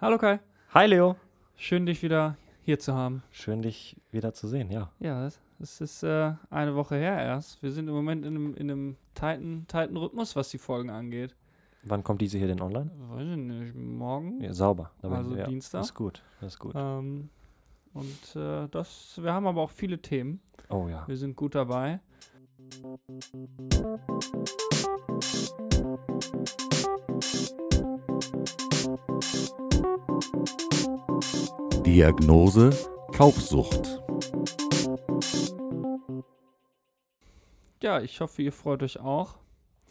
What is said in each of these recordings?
Hallo Kai, Hi Leo. schön dich wieder hier zu haben. Schön dich wieder zu sehen, ja. Ja, es- es ist äh, eine Woche her erst. Wir sind im Moment in einem, in einem tighten, tighten Rhythmus, was die Folgen angeht. Wann kommt diese hier denn online? Weiß ich nicht, morgen? Ja, sauber. Da bin- also ja, Dienstag. Das ist gut. Das ist gut. Ähm, und äh, das, wir haben aber auch viele Themen. Oh ja. Wir sind gut dabei. Diagnose Kaufsucht. Ja, ich hoffe, ihr freut euch auch.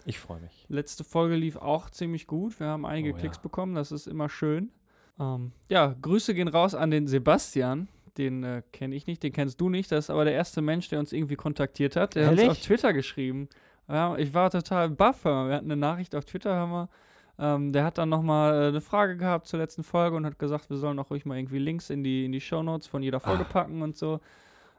Ich freue mich. Letzte Folge lief auch ziemlich gut. Wir haben einige Oh ja. Klicks bekommen, das ist immer schön. Ähm, ja, Grüße gehen raus an den Sebastian. Den äh, kenne ich nicht, den kennst du nicht. Das ist aber der erste Mensch, der uns irgendwie kontaktiert hat. Der hat uns auf Twitter geschrieben. Ja, ich war total baff. Wir hatten eine Nachricht auf Twitter, haben wir. Ähm, der hat dann nochmal äh, eine Frage gehabt zur letzten Folge und hat gesagt, wir sollen auch ruhig mal irgendwie Links in die, in die Shownotes von jeder Folge Ah. packen und so.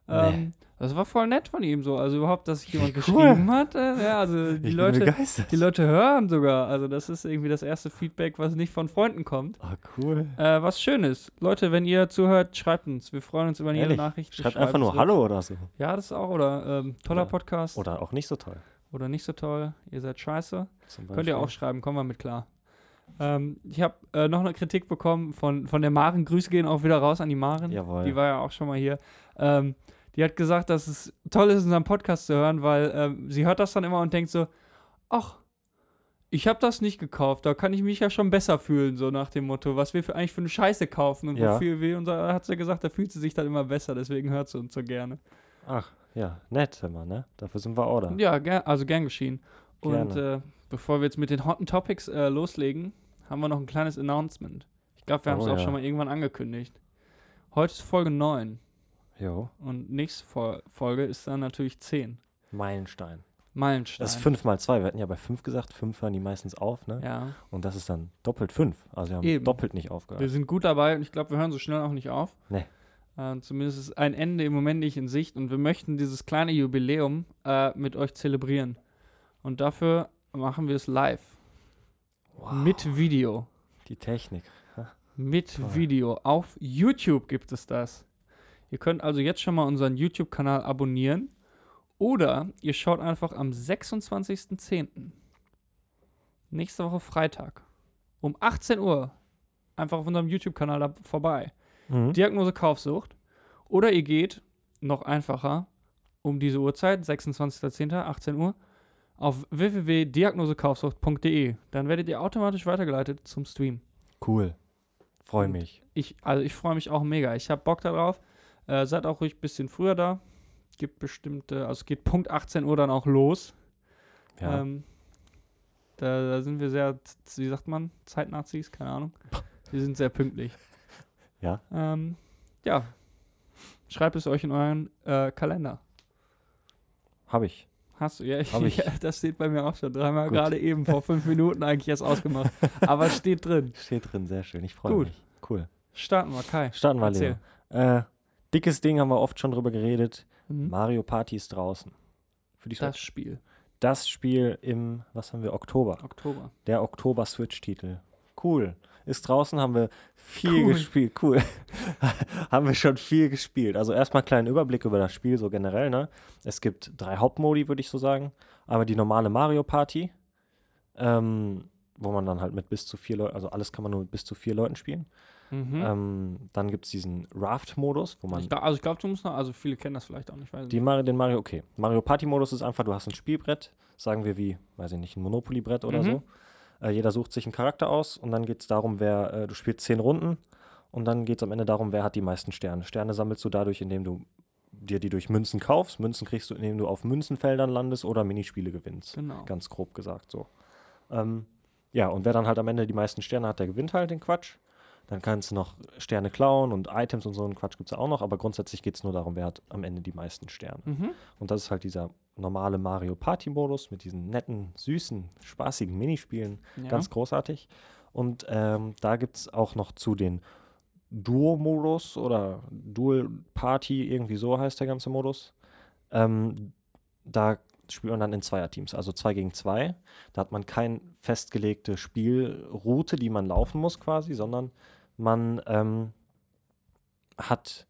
Nee. Ähm, Das war voll nett von ihm so. Also überhaupt, dass sich jemand cool. geschrieben hat. Äh, ja, also die Leute, die Leute hören sogar. Also das ist irgendwie das erste Feedback, was nicht von Freunden kommt. Ah, cool. Äh, was schön ist. Leute, wenn ihr zuhört, schreibt uns. Wir freuen uns über jede? Nachricht. Schreibt schreiben einfach nur zurück. Hallo oder so. Ja, das auch. Oder ähm, toller Oder- Podcast. Oder, Oder auch nicht so toll. nicht so toll. Ihr seid scheiße. Könnt ihr auch schreiben. Kommen wir mit klar. Ähm, ich habe äh, noch eine Kritik bekommen von, von der Maren. Grüße gehen auch wieder raus an die Maren. Jawohl. Die war ja auch schon mal hier. Ähm, die hat gesagt, dass es toll ist, unseren Podcast zu hören, weil ähm, sie hört das dann immer und denkt so, ach, ich habe das nicht gekauft, da kann ich mich ja schon besser fühlen, so nach dem Motto, was wir für, eigentlich für eine Scheiße kaufen und Ja. wofür wir, und da hat sie gesagt, da fühlt sie sich dann immer besser, deswegen hört sie uns so gerne. Ach, ja, nett immer, ne? Dafür sind wir auch da. Ja, ger also gern geschehen. Und Gerne. äh, bevor wir jetzt mit den hotten Topics äh, loslegen, haben wir noch ein kleines Announcement. Ich glaube, wir haben es Oh auch ja. schon mal irgendwann angekündigt. Heute ist Folge 9 Jo. und nächste Fol Folge ist dann natürlich 10. Meilenstein. Meilenstein. Das ist 5 mal 2. Wir hatten ja bei 5 gesagt, 5 hören die meistens auf, ne? Ja, Und das ist dann doppelt 5. Also wir haben Eben. doppelt nicht wir aufgehört. sind gut dabei und ich glaube, wir hören so schnell auch nicht auf. Nee. Äh, zumindest ist ein Ende im Moment nicht in Sicht und wir möchten dieses kleine Jubiläum äh, mit euch zelebrieren. Und dafür machen wir es live. Wow. Mit Video. Die Technik. Mit Toll. Video. Auf YouTube gibt es das. Ihr könnt also jetzt schon mal unseren YouTube-Kanal abonnieren. Oder ihr schaut einfach am 26.10. Nächste Woche Freitag. Um 18 Uhr. Einfach auf unserem YouTube-Kanal vorbei. Mhm. Diagnose Kaufsucht. Oder ihr geht, noch einfacher, um diese Uhrzeit, 26.10., 18 Uhr, auf www.diagnosekaufsucht.de. Dann werdet ihr automatisch weitergeleitet zum Stream. Cool. Freue mich. Ich, also ich freue mich auch mega. Ich habe Bock darauf. Äh, seid auch ruhig ein bisschen früher da. Gibt bestimmte, also es geht Punkt 18 Uhr dann auch los. Ja. Ähm, da, da sind wir sehr, wie sagt man, Zeitnazis, keine Ahnung. Wir sind sehr pünktlich. Ja. Ähm, ja. Schreibt es euch in euren äh, Kalender. Habe ich. Hast du? Ja, Hab ich. ja, das steht bei mir auch schon dreimal Gut. gerade eben vor fünf Minuten eigentlich erst ausgemacht. Aber es steht drin. Steht drin, sehr schön. Ich freue Gut. mich. Cool. Starten wir, Kai. Starten wir. Leo. Äh, dickes Ding haben wir oft schon drüber geredet. Mhm. Mario Party ist draußen. Für die Das Switch. Spiel. Das Spiel im, was haben wir, Oktober. Oktober. Der Oktober-Switch-Titel. Cool. Ist draußen, haben wir viel Cool. gespielt. Cool. haben wir schon viel gespielt. Also erstmal einen kleinen Überblick über das Spiel, so generell, ne? Es gibt drei Hauptmodi, würde ich so sagen. Einmal die normale Mario Party, ähm, wo man dann halt mit bis zu vier Leuten, also alles kann man nur mit bis zu vier Leuten spielen. Mhm. Ähm, dann gibt es diesen Raft-Modus, wo man ich glaub, also ich glaube, du musst noch, also viele kennen das vielleicht auch nicht. Weiß Die. Mario, den Mario, okay. Mario Party Modus ist einfach, du hast ein Spielbrett, sagen wir wie, weiß ich nicht, ein Monopoly-Brett oder Mhm. so. Äh, jeder sucht sich einen Charakter aus und dann geht es darum, wer, äh, du spielst zehn Runden und dann geht es am Ende darum, wer hat die meisten Sterne. Sterne sammelst du dadurch, indem du dir die durch Münzen kaufst. Münzen kriegst du, indem du auf Münzenfeldern landest oder Minispiele gewinnst. Genau. Ganz grob gesagt so. Ähm, ja, und wer dann halt am Ende die meisten Sterne hat, der gewinnt halt den Quatsch. Dann kannst du noch Sterne klauen und Items und so einen Quatsch gibt es auch noch, aber grundsätzlich geht es nur darum, wer hat am Ende die meisten Sterne. Mhm. Und das ist halt dieser normale Mario Party Modus mit diesen netten, süßen, spaßigen Minispielen. Ja. Ganz großartig. Und ähm, da gibt es auch noch zu den Duo-Modus oder Dual Party, irgendwie so heißt der ganze Modus. Ähm, da spielt man dann in Zweierteams, also zwei gegen zwei. Da hat man keine festgelegte Spielroute, die man laufen muss quasi, sondern man ähm, hat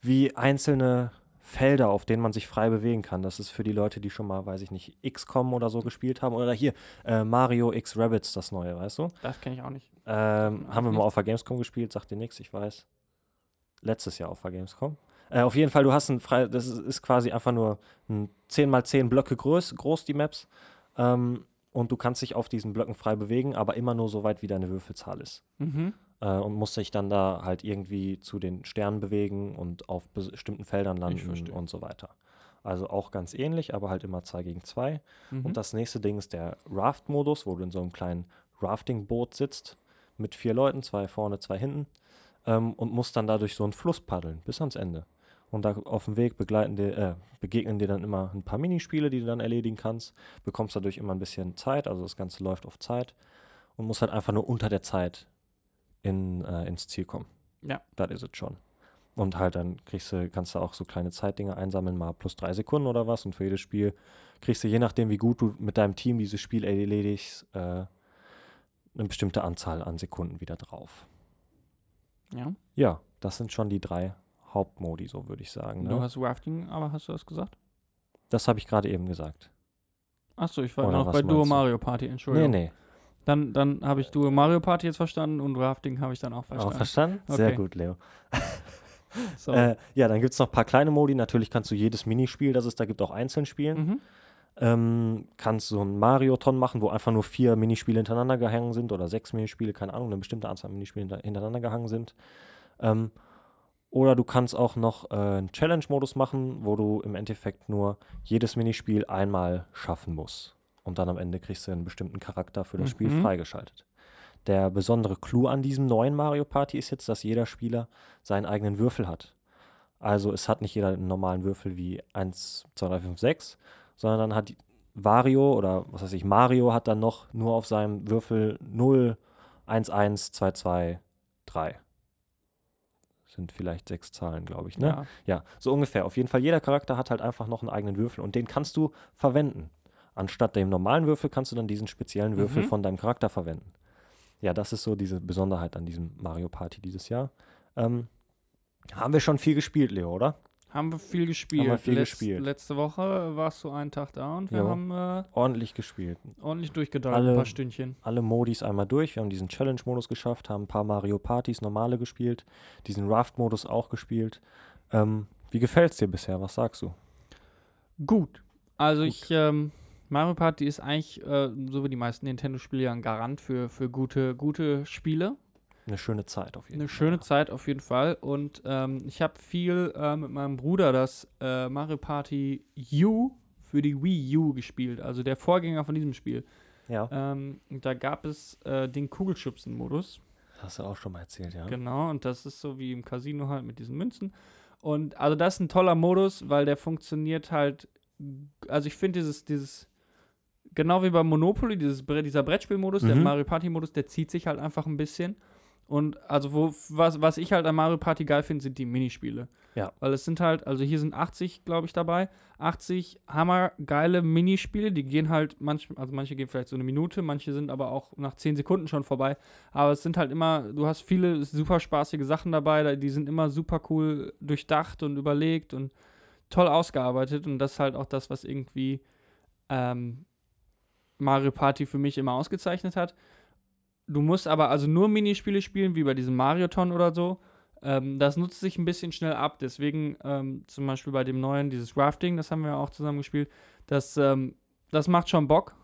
wie einzelne Felder, auf denen man sich frei bewegen kann. Das ist für die Leute, die schon mal, weiß ich nicht, XCOM oder so gespielt haben. Oder hier äh, Mario X Rabbits, das neue, weißt du? Das kenne ich auch nicht. Ähm, haben wir mal auf der Gamescom gespielt, sagt dir nichts, ich weiß. Letztes Jahr auf der Gamescom. Äh, auf jeden Fall, du hast ein frei, das ist, ist quasi einfach nur ein 10x10 Blöcke groß, groß die Maps. Ähm, und du kannst dich auf diesen Blöcken frei bewegen, aber immer nur so weit, wie deine Würfelzahl ist. Mhm. Äh, und musst dich dann da halt irgendwie zu den Sternen bewegen und auf bestimmten Feldern landen und so weiter. Also auch ganz ähnlich, aber halt immer 2 gegen 2. Mhm. Und das nächste Ding ist der Raft-Modus, wo du in so einem kleinen Rafting-Boot sitzt mit vier Leuten, zwei vorne, zwei hinten, ähm, und musst dann da durch so einen Fluss paddeln bis ans Ende. Und da auf dem Weg begleiten dir, äh, begegnen dir dann immer ein paar Minispiele, die du dann erledigen kannst. Bekommst dadurch immer ein bisschen Zeit, also das Ganze läuft auf Zeit und musst halt einfach nur unter der Zeit in, äh, ins Ziel kommen. Ja. Das ist es schon. Und halt dann kriegst du, kannst du auch so kleine Zeitdinger einsammeln, mal plus drei Sekunden oder was. Und für jedes Spiel kriegst du, je nachdem, wie gut du mit deinem Team dieses Spiel erledigst, äh, eine bestimmte Anzahl an Sekunden wieder drauf. ja. Ja, das sind schon die drei Hauptmodi, so würde ich sagen. Du Ne? hast Rafting, aber hast du das gesagt? Das habe ich gerade eben gesagt. Achso, ich war noch bei Duo du? Mario Party, Nee, Entschuldigung. nee. Dann, dann habe ich Duo Mario Party jetzt verstanden und Rafting habe ich dann auch verstanden. Auch verstanden? Sehr Okay. gut, Leo. so. Äh, ja, dann gibt es noch ein paar kleine Modi. Natürlich kannst du jedes Minispiel, das es da gibt, auch einzeln spielen. mhm. ähm, kannst so einen Marioton machen, wo einfach nur vier Minispiele hintereinander gehangen sind oder sechs Minispiele, keine Ahnung, eine bestimmte Anzahl an Minispielen hinter- hintereinander gehangen sind. Ähm, oder du kannst auch noch äh, einen Challenge-Modus machen, wo du im Endeffekt nur jedes Minispiel einmal schaffen musst. Und dann am Ende kriegst du einen bestimmten Charakter für das Spiel Mhm. freigeschaltet. Der besondere Clou an diesem neuen Mario Party ist jetzt, dass jeder Spieler seinen eigenen Würfel hat. Also es hat nicht jeder einen normalen Würfel wie 1, 2, 3, 5, 6, sondern dann hat Wario oder was weiß ich, Mario hat dann noch nur auf seinem Würfel 0, 1, 1, 2, 2, 3. Sind vielleicht sechs Zahlen, glaube ich, ne? Ja. Ja, so ungefähr. Auf jeden Fall, jeder Charakter hat halt einfach noch einen eigenen Würfel und den kannst du verwenden. Anstatt dem normalen Würfel kannst du dann diesen speziellen Würfel Mhm. von deinem Charakter verwenden. Ja, das ist so diese Besonderheit an diesem Mario Party dieses Jahr. Ähm, haben wir schon viel gespielt, Leo, oder? Haben wir viel gespielt. wir viel Letz- gespielt. Letzte Woche warst du einen Tag da und wir Jo. haben äh, Ordentlich gespielt. ordentlich durchgedauert, Alle- ein paar Stündchen. Alle Modis einmal durch. Wir haben diesen Challenge-Modus geschafft, haben ein paar Mario Partys normale gespielt, diesen Raft-Modus auch gespielt. Ähm, wie gefällt's dir bisher? Was sagst du? Gut. Also Gut. ich, ähm, Mario Party ist eigentlich, äh, so wie die meisten Nintendo-Spiele, ja ein Garant für, für gute, gute Spiele. Eine schöne Zeit auf jeden Eine Fall. schöne Zeit auf jeden Fall. Und ähm, ich habe viel äh, mit meinem Bruder das äh, Mario Party U für die Wii U gespielt. Also der Vorgänger von diesem Spiel. Ja, Ähm, da gab es äh, den Kugelschubsen-Modus. hast du auch schon mal erzählt, ja. Genau, und das ist so wie im Casino halt mit diesen Münzen. Und also das ist ein toller Modus, weil der funktioniert halt. Also ich finde dieses, dieses, genau wie beim Monopoly, dieses, dieser Brettspielmodus, der Mhm. Mario Party-Modus, der zieht sich halt einfach ein bisschen. Und also wo, was, was ich halt an Mario Party geil finde, sind die Minispiele. Ja. Weil es sind halt, also hier sind 80, glaube ich, dabei. 80 hammergeile Minispiele, die gehen halt manchmal, also manche gehen vielleicht so eine Minute, manche sind aber auch nach 10 Sekunden schon vorbei. Aber es sind halt immer, du hast viele super spaßige Sachen dabei, da- die sind immer super cool durchdacht und überlegt und toll ausgearbeitet. Und das ist halt auch das, was irgendwie ähm, Mario Party für mich immer ausgezeichnet hat. Du musst aber also nur Minispiele spielen, wie bei diesem Marioton oder so. Ähm, das nutzt sich ein bisschen schnell ab. Deswegen ähm, zum Beispiel bei dem neuen, dieses Rafting, das haben wir auch zusammen gespielt. Das, ähm, das macht schon Bock.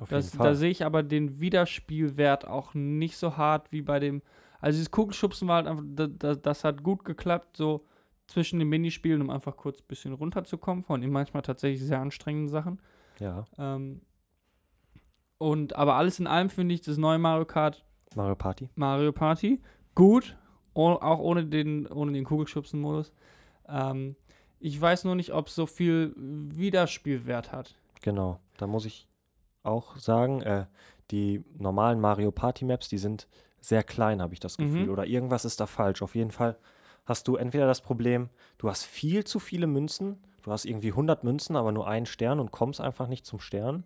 Auf Das, da sehe ich aber den Wiederspielwert auch nicht so hart wie bei dem. Also dieses Kugelschubsen war halt einfach, das, das, das hat gut geklappt, so zwischen den Minispielen, um einfach kurz ein bisschen runterzukommen von den manchmal tatsächlich sehr anstrengenden Sachen. Ja, Ähm, und aber alles in allem finde ich das neue Mario Kart Mario Party. Mario Party gut, oh, auch ohne den, ohne den Kugelschubsen-Modus. Ähm, ich weiß nur nicht, ob es so viel Wiederspielwert hat. Genau, da muss ich auch sagen, äh, die normalen Mario Party Maps, die sind sehr klein, habe ich das Gefühl. Mhm. Oder irgendwas ist da falsch. Auf jeden Fall hast du entweder das Problem, du hast viel zu viele Münzen, du hast irgendwie 100 Münzen, aber nur einen Stern und kommst einfach nicht zum Stern.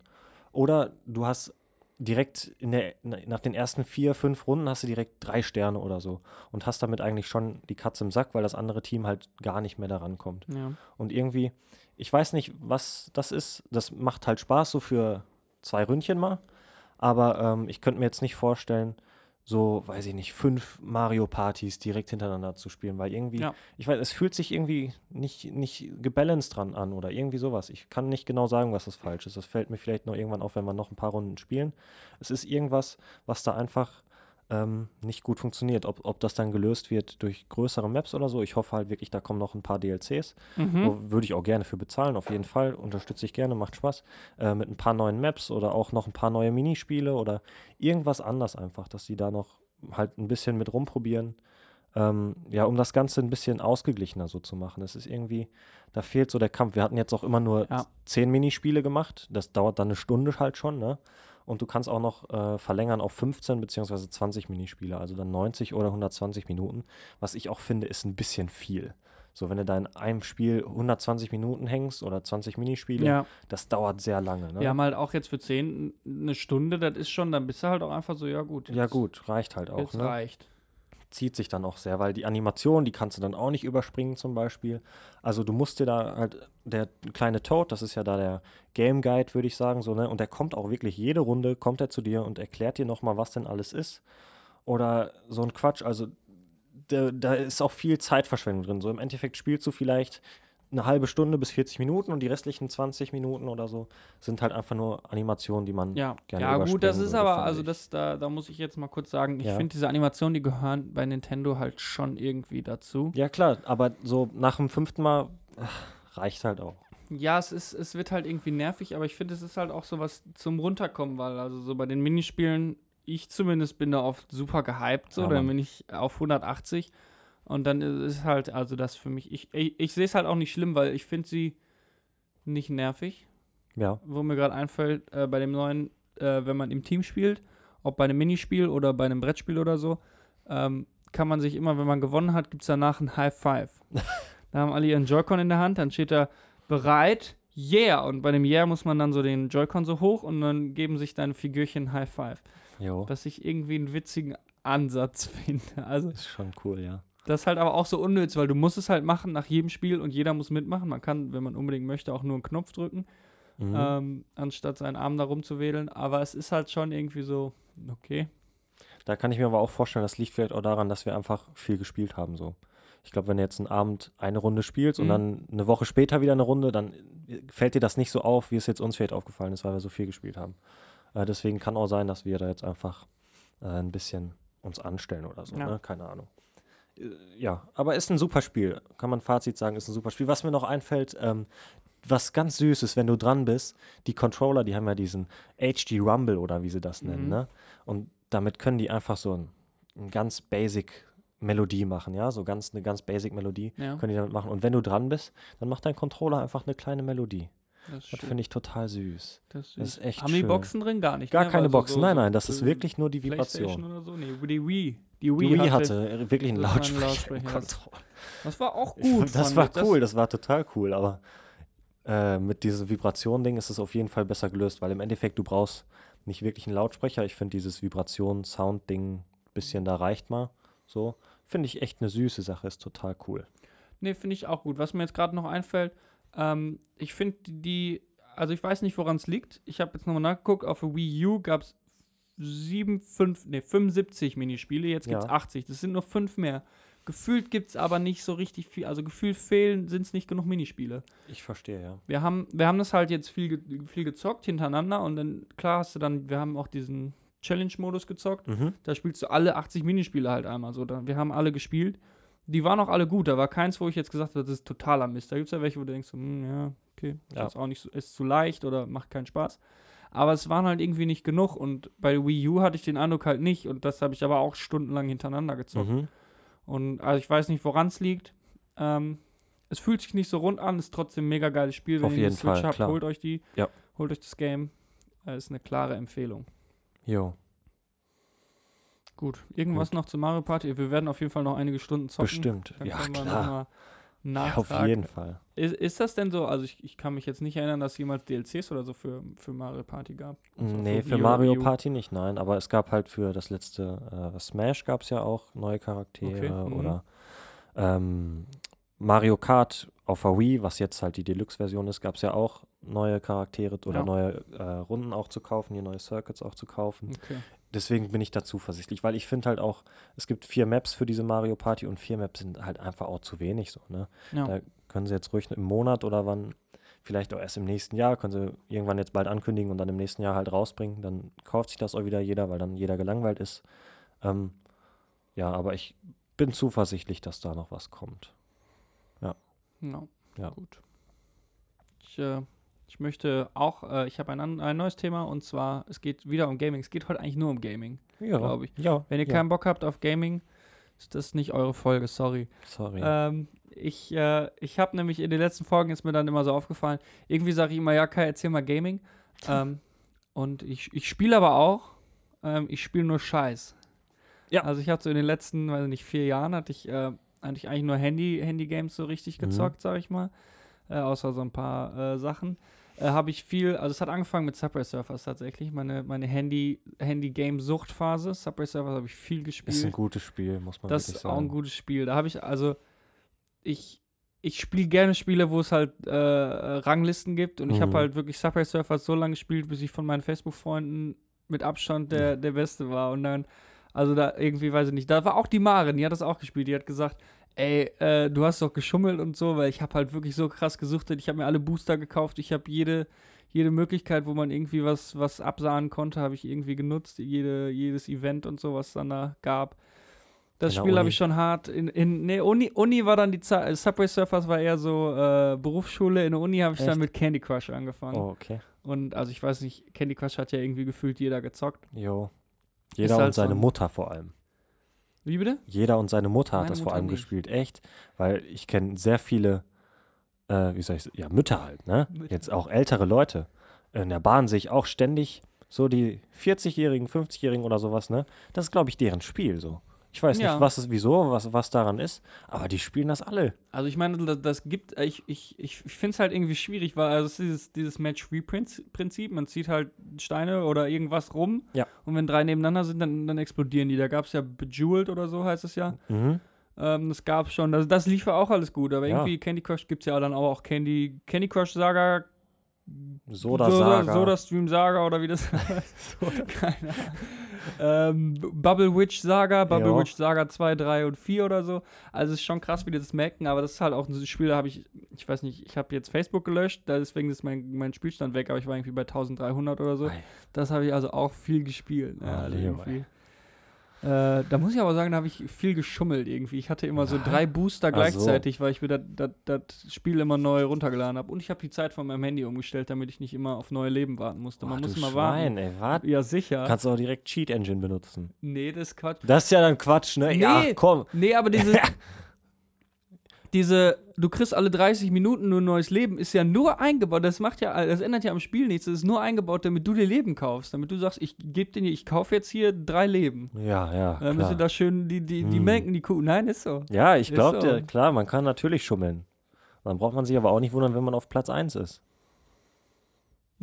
Oder du hast direkt der, nach den ersten vier, fünf Runden hast du direkt drei Sterne oder so und hast damit eigentlich schon die Katze im Sack, weil das andere Team halt gar nicht mehr daran kommt. Ja. Und irgendwie, ich weiß nicht, was das ist. Das macht halt Spaß so für zwei Ründchen mal. Aber ähm, ich könnte mir jetzt nicht vorstellen, so, weiß ich nicht, fünf Mario-Partys direkt hintereinander zu spielen, weil irgendwie, Ja. ich weiß, es fühlt sich irgendwie nicht, nicht gebalanced dran an oder irgendwie sowas. Ich kann nicht genau sagen, was das falsch ist. Das fällt mir vielleicht noch irgendwann auf, wenn wir noch ein paar Runden spielen. Es ist irgendwas, was da einfach ähm, nicht gut funktioniert. Ob, ob das dann gelöst wird durch größere Maps oder so. Ich hoffe halt wirklich, da kommen noch ein paar DLCs. Mhm. Würde ich auch gerne für bezahlen, auf jeden Fall. Unterstütze ich gerne, macht Spaß. Äh, mit ein paar neuen Maps oder auch noch ein paar neue Minispiele oder irgendwas anders einfach, dass die da noch halt ein bisschen mit rumprobieren. Ähm, ja, um das Ganze ein bisschen ausgeglichener so zu machen. Es ist irgendwie, da fehlt so der Kampf. Wir hatten jetzt auch immer nur Ja. zehn Minispiele gemacht. Das dauert dann eine Stunde halt schon, ne? Und du kannst auch noch äh, verlängern auf 15 beziehungsweise 20 Minispiele, also dann 90 oder 120 Minuten. Was ich auch finde, ist ein bisschen viel. So, wenn du da in einem Spiel 120 Minuten hängst oder 20 Minispiele, Ja. das dauert sehr lange. Ne? Wir haben halt auch jetzt für 10 eine Stunde, das ist schon, dann bist du halt auch einfach so, ja gut. ja jetzt- gut, reicht halt auch. Jetzt Ne? reicht. Zieht sich dann auch sehr, weil die Animation, die kannst du dann auch nicht überspringen zum Beispiel. Also du musst dir da halt, der kleine Toad, das ist ja da der Game Guide, würde ich sagen, so, ne? Und der kommt auch wirklich jede Runde, kommt er zu dir und erklärt dir nochmal, was denn alles ist. Oder so ein Quatsch, also da, da ist auch viel Zeitverschwendung drin. So im Endeffekt spielst du vielleicht eine halbe Stunde bis 40 Minuten und die restlichen 20 Minuten oder so sind halt einfach nur Animationen, die man Ja, gerne ja gut, das ist würde, aber, also das, da, da muss ich jetzt mal kurz sagen, ich Ja. finde diese Animationen, die gehören bei Nintendo halt schon irgendwie dazu. Ja klar, aber so nach dem fünften Mal ach, reicht halt auch. Ja, es ist, es wird halt irgendwie nervig, aber ich finde, es ist halt auch so was zum Runterkommen, weil also so bei den Minispielen, ich zumindest bin da oft super gehypt, so, Ja, dann bin ich auf 180 und dann ist es halt, also das für mich, ich, ich, ich sehe es halt auch nicht schlimm, weil ich finde sie nicht nervig, Ja, wo mir gerade einfällt, äh, bei dem neuen, äh, wenn man im Team spielt, ob bei einem Minispiel oder bei einem Brettspiel oder so, ähm, kann man sich immer, wenn man gewonnen hat, gibt es danach ein High Five. da haben alle ihren Joy-Con in der Hand, dann steht da bereit, yeah. Und bei dem Yeah muss man dann so den Joy-Con so hoch und dann geben sich deine Figürchen ein High Five. jo. Was ich irgendwie einen witzigen Ansatz finde. Also, Ist schon cool, ja. Das ist halt aber auch so unnütz, weil du musst es halt machen nach jedem Spiel und jeder muss mitmachen. Man kann, wenn man unbedingt möchte, auch nur einen Knopf drücken Mhm. ähm, anstatt seinen Arm da rumzuwedeln. Aber es ist halt schon irgendwie so, okay. Da kann ich mir aber auch vorstellen, das liegt vielleicht auch daran, dass wir einfach viel gespielt haben. So. Ich glaube, wenn du jetzt einen Abend eine Runde spielst Mhm. und dann eine Woche später wieder eine Runde, dann fällt dir das nicht so auf, wie es jetzt uns vielleicht aufgefallen ist, weil wir so viel gespielt haben. Äh, deswegen kann auch sein, dass wir da jetzt einfach äh, ein bisschen uns anstellen oder so. Ja. Ne? Keine Ahnung. Ja, aber ist ein super Spiel. Kann man Fazit sagen, ist ein super Spiel. Was mir noch einfällt, ähm, was ganz süß ist, wenn du dran bist, die Controller, die haben ja diesen HD Rumble oder wie sie das nennen, Mhm. ne? Und damit können die einfach so ein, ein ganz basic Melodie machen, ja, so ganz eine ganz basic Melodie Ja, können die damit machen. Und wenn du dran bist, dann macht dein Controller einfach eine kleine Melodie. das ist Das finde ich total süß. Das ist, das ist echt Haben die schön. Boxen drin? Gar nicht. Gar ne? keine Also Boxen, so- nein, nein, das ist so wirklich nur die Vibration. oder so? Nee, die Wii. Die Wii, Wii hatte, hatte wirklich einen Lautsprecher. Das war auch gut. Das war ich. cool, das war total cool, aber äh, mit diesem Vibration-Ding ist es auf jeden Fall besser gelöst, weil im Endeffekt du brauchst nicht wirklich einen Lautsprecher. Ich finde dieses Vibration-Sound-Ding bisschen da reicht mal. So. Finde ich echt eine süße Sache, ist total cool. Nee, finde ich auch gut. Was mir jetzt gerade noch einfällt, ähm, ich finde die, also ich weiß nicht, woran es liegt. Ich habe jetzt nochmal nachgeguckt, auf der Wii U gab es 7, 5, nee, 75 Minispiele, jetzt gibt es Ja. 80. Das sind nur fünf mehr. Gefühlt gibt es aber nicht so richtig viel, also gefühlt fehlen, sind es nicht genug Minispiele. Ich verstehe, ja. Wir haben, wir haben das halt jetzt viel, viel gezockt hintereinander und dann, klar hast du dann, wir haben auch diesen Challenge-Modus gezockt. Mhm. Da spielst du alle 80 Minispiele halt einmal so. Da, wir haben alle gespielt. Die waren auch alle gut. Da war keins, wo ich jetzt gesagt habe, das ist totaler Mist. Da gibt es ja welche, wo du denkst, hm, ja, okay, Ja. ist auch nicht so, ist zu leicht oder macht keinen Spaß. Aber es waren halt irgendwie nicht genug. Und bei Wii U hatte ich den Eindruck halt nicht. Und das habe ich aber auch stundenlang hintereinander gezockt. Mhm. Und also ich weiß nicht, woran es liegt. Ähm, es fühlt sich nicht so rund an, ist trotzdem ein mega geiles Spiel. Wenn Auf ihr jeden Switch Fall, habt, klar. holt euch die. Ja. Holt euch das Game. Äh, ist eine klare Empfehlung. Jo, Gut, irgendwas noch zu Mario Party? Wir werden auf jeden Fall noch einige Stunden zocken. bestimmt. Dann Ja, klar. Mal Ja, auf jeden Fall. Ist, ist das denn so? Also ich, ich kann mich jetzt nicht erinnern, dass es jemals DLCs oder so für, für Mario Party gab. Also nee, für oder Mario. Party nicht, nein. Aber es gab halt für das letzte äh, Smash gab es ja auch neue Charaktere Okay, mhm. oder ähm, Mario Kart auf der Wii, was jetzt halt die Deluxe-Version ist, gab es ja auch neue Charaktere oder Ja. neue äh, Runden auch zu kaufen, hier neue Circuits auch zu kaufen. Okay. Deswegen bin ich da zuversichtlich, weil ich finde halt auch, es gibt vier Maps für diese Mario Party und vier Maps sind halt einfach auch zu wenig so, ne? Ja. Da können sie jetzt ruhig im Monat oder wann, vielleicht auch erst im nächsten Jahr, können sie irgendwann jetzt bald ankündigen und dann im nächsten Jahr halt rausbringen. Dann kauft sich das auch wieder jeder, weil dann jeder gelangweilt ist. Ähm, ja, aber ich bin zuversichtlich, dass da noch was kommt. Ja. Ja. Gut. Ich, äh, ich möchte auch, äh, ich habe ein, ein neues Thema und zwar, es geht wieder um Gaming. Es geht heute eigentlich nur um Gaming. Ja, Glaub ich. Ja, Wenn ihr ja. keinen Bock habt auf Gaming, ist das nicht eure Folge, sorry. Sorry. Ähm, ich äh, ich habe nämlich in den letzten Folgen ist mir dann immer so aufgefallen, irgendwie sage ich immer, ja, Kai, erzähl mal Gaming. Ähm, und ich, ich spiele aber auch, ähm, ich spiele nur Scheiß. Ja. Also ich hatte so in den letzten, weiß nicht, vier Jahren hatte ich, äh, hatte ich eigentlich nur Handy, Handy-Games so richtig Mhm. gezockt, sag ich mal. Äh, außer so ein paar äh, Sachen. Äh, habe ich viel, also es hat angefangen mit Subway Surfers tatsächlich, meine, meine Handy, Handy-Game-Suchtphase. Subway Surfers habe ich viel gespielt. ist ein gutes Spiel, muss man Das wirklich ist auch ein sagen. gutes Spiel. Da habe ich, also, ich, ich spiele gerne Spiele, wo es halt äh, Ranglisten gibt. Und ich habe Mhm. halt wirklich Subway Surfers so lange gespielt, bis ich von meinen Facebook-Freunden mit Abstand der, der Beste war. Und dann, also da irgendwie, weiß ich nicht, da war auch die Maren, die hat das auch gespielt. Die hat gesagt, ey, äh, du hast doch geschummelt und so, weil ich habe halt wirklich so krass gesuchtet. Ich habe mir alle Booster gekauft. Ich habe jede, jede Möglichkeit, wo man irgendwie was, was absahen konnte, habe ich irgendwie genutzt. Jede, jedes Event und so, was es dann da gab. Das Spiel habe ich schon hart. In, in, nee, Uni, Uni war dann die Zeit. Subway Surfers war eher so äh, Berufsschule. In der Uni habe ich Echt? dann mit Candy Crush angefangen. Oh, okay. Und also ich weiß nicht, Candy Crush hat ja irgendwie gefühlt jeder gezockt. Jo. Jeder halt und seine so Mutter vor allem. Wie bitte? Jeder und seine Mutter hat Meine das vor Mutter allem nicht. gespielt, echt. Weil ich kenne sehr viele, äh, wie soll ich ja, Mütter halt, ne? Mütter. Jetzt auch ältere Leute. In der Bahn sehe ich auch ständig so die 40-Jährigen, 50-Jährigen oder sowas, ne? Das ist, glaube ich, deren Spiel so. Ich weiß Ja. nicht, was es, wieso, was, was daran ist, aber die spielen das alle. Also ich meine, das, das gibt, äh, ich, ich, ich finde es halt irgendwie schwierig, weil also es ist dieses, dieses Match-Free-Prinzip, man zieht halt Steine oder irgendwas rum Ja. und wenn drei nebeneinander sind, dann, dann explodieren die. Da gab es ja Bejeweled oder so heißt es ja. Mhm. Ähm, das gab es schon, das, das lief ja auch alles gut, aber Ja. irgendwie Candy Crush gibt es ja dann auch Candy, Candy Crush Saga, Soda Saga. Soda Stream Saga oder wie das heißt. Keine Ahnung. Ähm, Bubble Witch Saga, Bubble Ja. Witch Saga 2, 3 und 4 oder so. Also es ist schon krass, wie die das merken, aber das ist halt auch ein Spiel, da habe ich, ich weiß nicht, ich habe jetzt Facebook gelöscht, da- deswegen ist mein, mein Spielstand weg, aber ich war irgendwie bei 1300 oder so. Ei. Das habe ich also auch viel gespielt. Ja, also Leo, irgendwie. Äh, da muss ich aber sagen, da habe ich viel geschummelt irgendwie. Ich hatte immer so drei Booster Ach so. gleichzeitig, weil ich mir das- Spiel immer neu runtergeladen habe. Und ich habe die Zeit von meinem Handy umgestellt, damit ich nicht immer auf neue Leben warten musste. Man Ach, muss immer warten. Ey, warte. Ja, sicher. Kannst du auch direkt Cheat Engine benutzen. nee, das ist Quatsch. Das ist ja dann Quatsch, ne? Ja, Nee. komm. Nee, aber diese, diese, du kriegst alle 30 Minuten nur ein neues Leben, ist ja nur eingebaut. Das macht ja, das ändert ja am Spiel nichts. Das ist nur eingebaut, damit du dir Leben kaufst. Damit du sagst, ich gebe dir, ich kaufe jetzt hier drei Leben. Ja, ja. Dann müssen da schön die, die, die Hm. melken, die Kuh. Nein, ist so. Ja, ich glaube so. dir, klar, man kann natürlich schummeln. Dann braucht man sich aber auch nicht wundern, wenn man auf Platz 1 ist.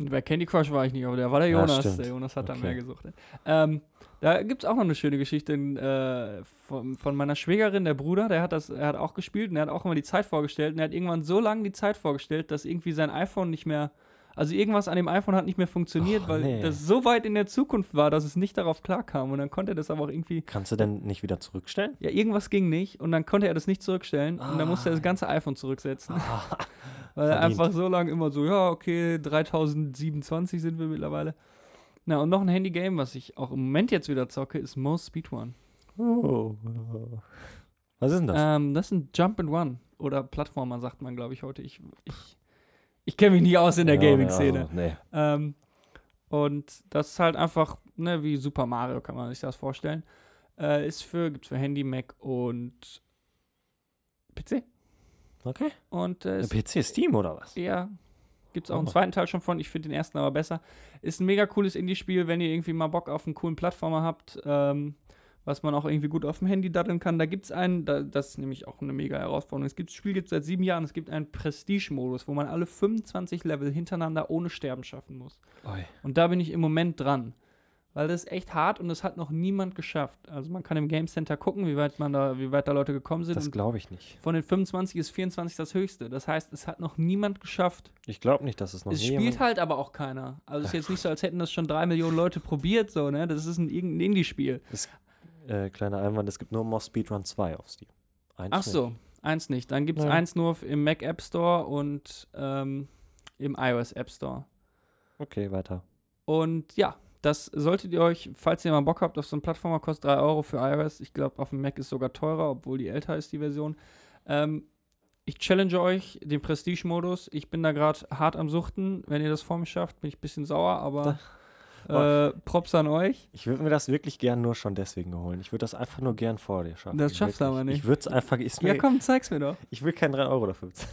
Bei Candy Crush war ich nicht, aber der war der Ja, Jonas. stimmt. der Jonas hat da Okay. mehr gesucht. Ähm, da gibt es auch noch eine schöne Geschichte äh, von, von meiner Schwägerin, der Bruder, der hat das, er hat auch gespielt und er hat auch immer die Zeit vorgestellt und er hat irgendwann so lange die Zeit vorgestellt, dass irgendwie sein iPhone nicht mehr, also irgendwas an dem iPhone hat nicht mehr funktioniert, Och, weil nee. das so weit in der Zukunft war, dass es nicht darauf klarkam und dann konnte er das aber auch irgendwie, Kannst du denn nicht wieder zurückstellen? ja, irgendwas ging nicht und dann konnte er das nicht zurückstellen und dann musste er das ganze iPhone zurücksetzen. Weil er einfach so lange immer so, ja, okay, 3027 sind wir mittlerweile. Na, und noch ein Handy-Game, was ich auch im Moment jetzt wieder zocke, ist Most Speed One. Oh. Was ist denn das? Ähm, das ist ein Jump and Run. Oder Plattformer, sagt man, glaube ich, heute. Ich, ich, ich kenne mich nie aus in der Ja, Gaming-Szene. Ja, also, nee. Ähm, und das ist halt einfach, ne, wie Super Mario, kann man sich das vorstellen. Äh, ist für, gibt's für Handy, Mac und PC. Okay. Und äh, ist PC Steam oder was? Ja, gibt es auch einen Oh. zweiten Teil schon von. Ich finde den ersten aber besser. Ist ein mega cooles Indie-Spiel, wenn ihr irgendwie mal Bock auf einen coolen Plattformer habt, ähm, was man auch irgendwie gut auf dem Handy daddeln kann. Da gibt es einen, da, das ist nämlich auch eine mega Herausforderung. Es gibt, das Spiel gibt es seit sieben Jahren, es gibt einen Prestige-Modus, wo man alle 25 Level hintereinander ohne Sterben schaffen muss. Oi. Und da bin ich im Moment dran. Weil das ist echt hart und das hat noch niemand geschafft. Also man kann im Game Center gucken, wie weit man da, wie weit da Leute gekommen sind. Das glaube ich nicht. von den 25 ist 24 das höchste. Das heißt, es hat noch niemand geschafft. Ich glaube nicht, dass es noch es nie spielt jemand- halt aber auch keiner. Also es ist jetzt nicht so, als hätten das schon drei Millionen Leute probiert, so, ne? Das ist ein irgendein Indie-Spiel. äh, kleiner Einwand, es gibt nur More Speedrun 2 auf Steam. Eins Ach nicht. so, eins nicht. Dann gibt es Ja. eins nur im Mac App Store und ähm, im iOS App Store. Okay, weiter. Und ja, das solltet ihr euch, falls ihr mal Bock habt, auf so einen Plattformer kostet 3 Euro für iOS. Ich glaube, auf dem Mac ist sogar teurer, obwohl die älter ist, die Version. Ähm, ich challenge euch den Prestige-Modus. Ich bin da gerade hart am Suchten. Wenn ihr das vor mir schafft, bin ich ein bisschen sauer, aber äh, Props an euch. Ich würde mir das wirklich gern nur schon deswegen holen. Ich würde das einfach nur gern vor dir schaffen. Das schaffst du aber nicht. Ich würde es einfach. Ist Ja, mir, komm, zeig's mir doch. Ich will keinen 3 Euro dafür bezahlen.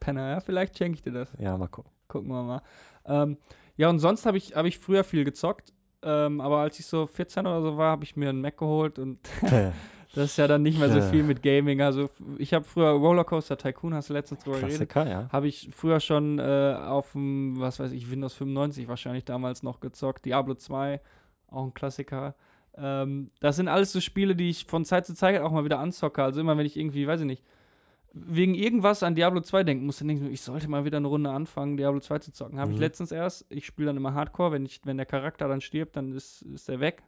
Penner, ja, vielleicht schenke ich dir das. Ja, mal gucken. Gucken wir mal. Ähm, ja, und sonst habe ich, hab ich früher viel gezockt. Ähm, aber als ich so 14 oder so war, habe ich mir einen Mac geholt und das ist ja dann nicht mehr so viel mit Gaming. Also ich habe früher Rollercoaster Tycoon, hast du letztens drüber geredet, Klassiker, ja. habe ich früher schon äh, auf dem, was weiß ich, Windows 95 wahrscheinlich damals noch gezockt. Diablo 2, auch ein Klassiker. Ähm, das sind alles so Spiele, die ich von Zeit zu Zeit auch mal wieder anzocke. Also immer, wenn ich irgendwie, weiß ich nicht, wegen irgendwas an Diablo 2 denken muss, dann denke ich, ich sollte mal wieder eine Runde anfangen, Diablo 2 zu zocken. Habe ich Mhm. letztens erst. Ich spiele dann immer Hardcore. Wenn, ich, wenn der Charakter dann stirbt, dann ist, ist er weg.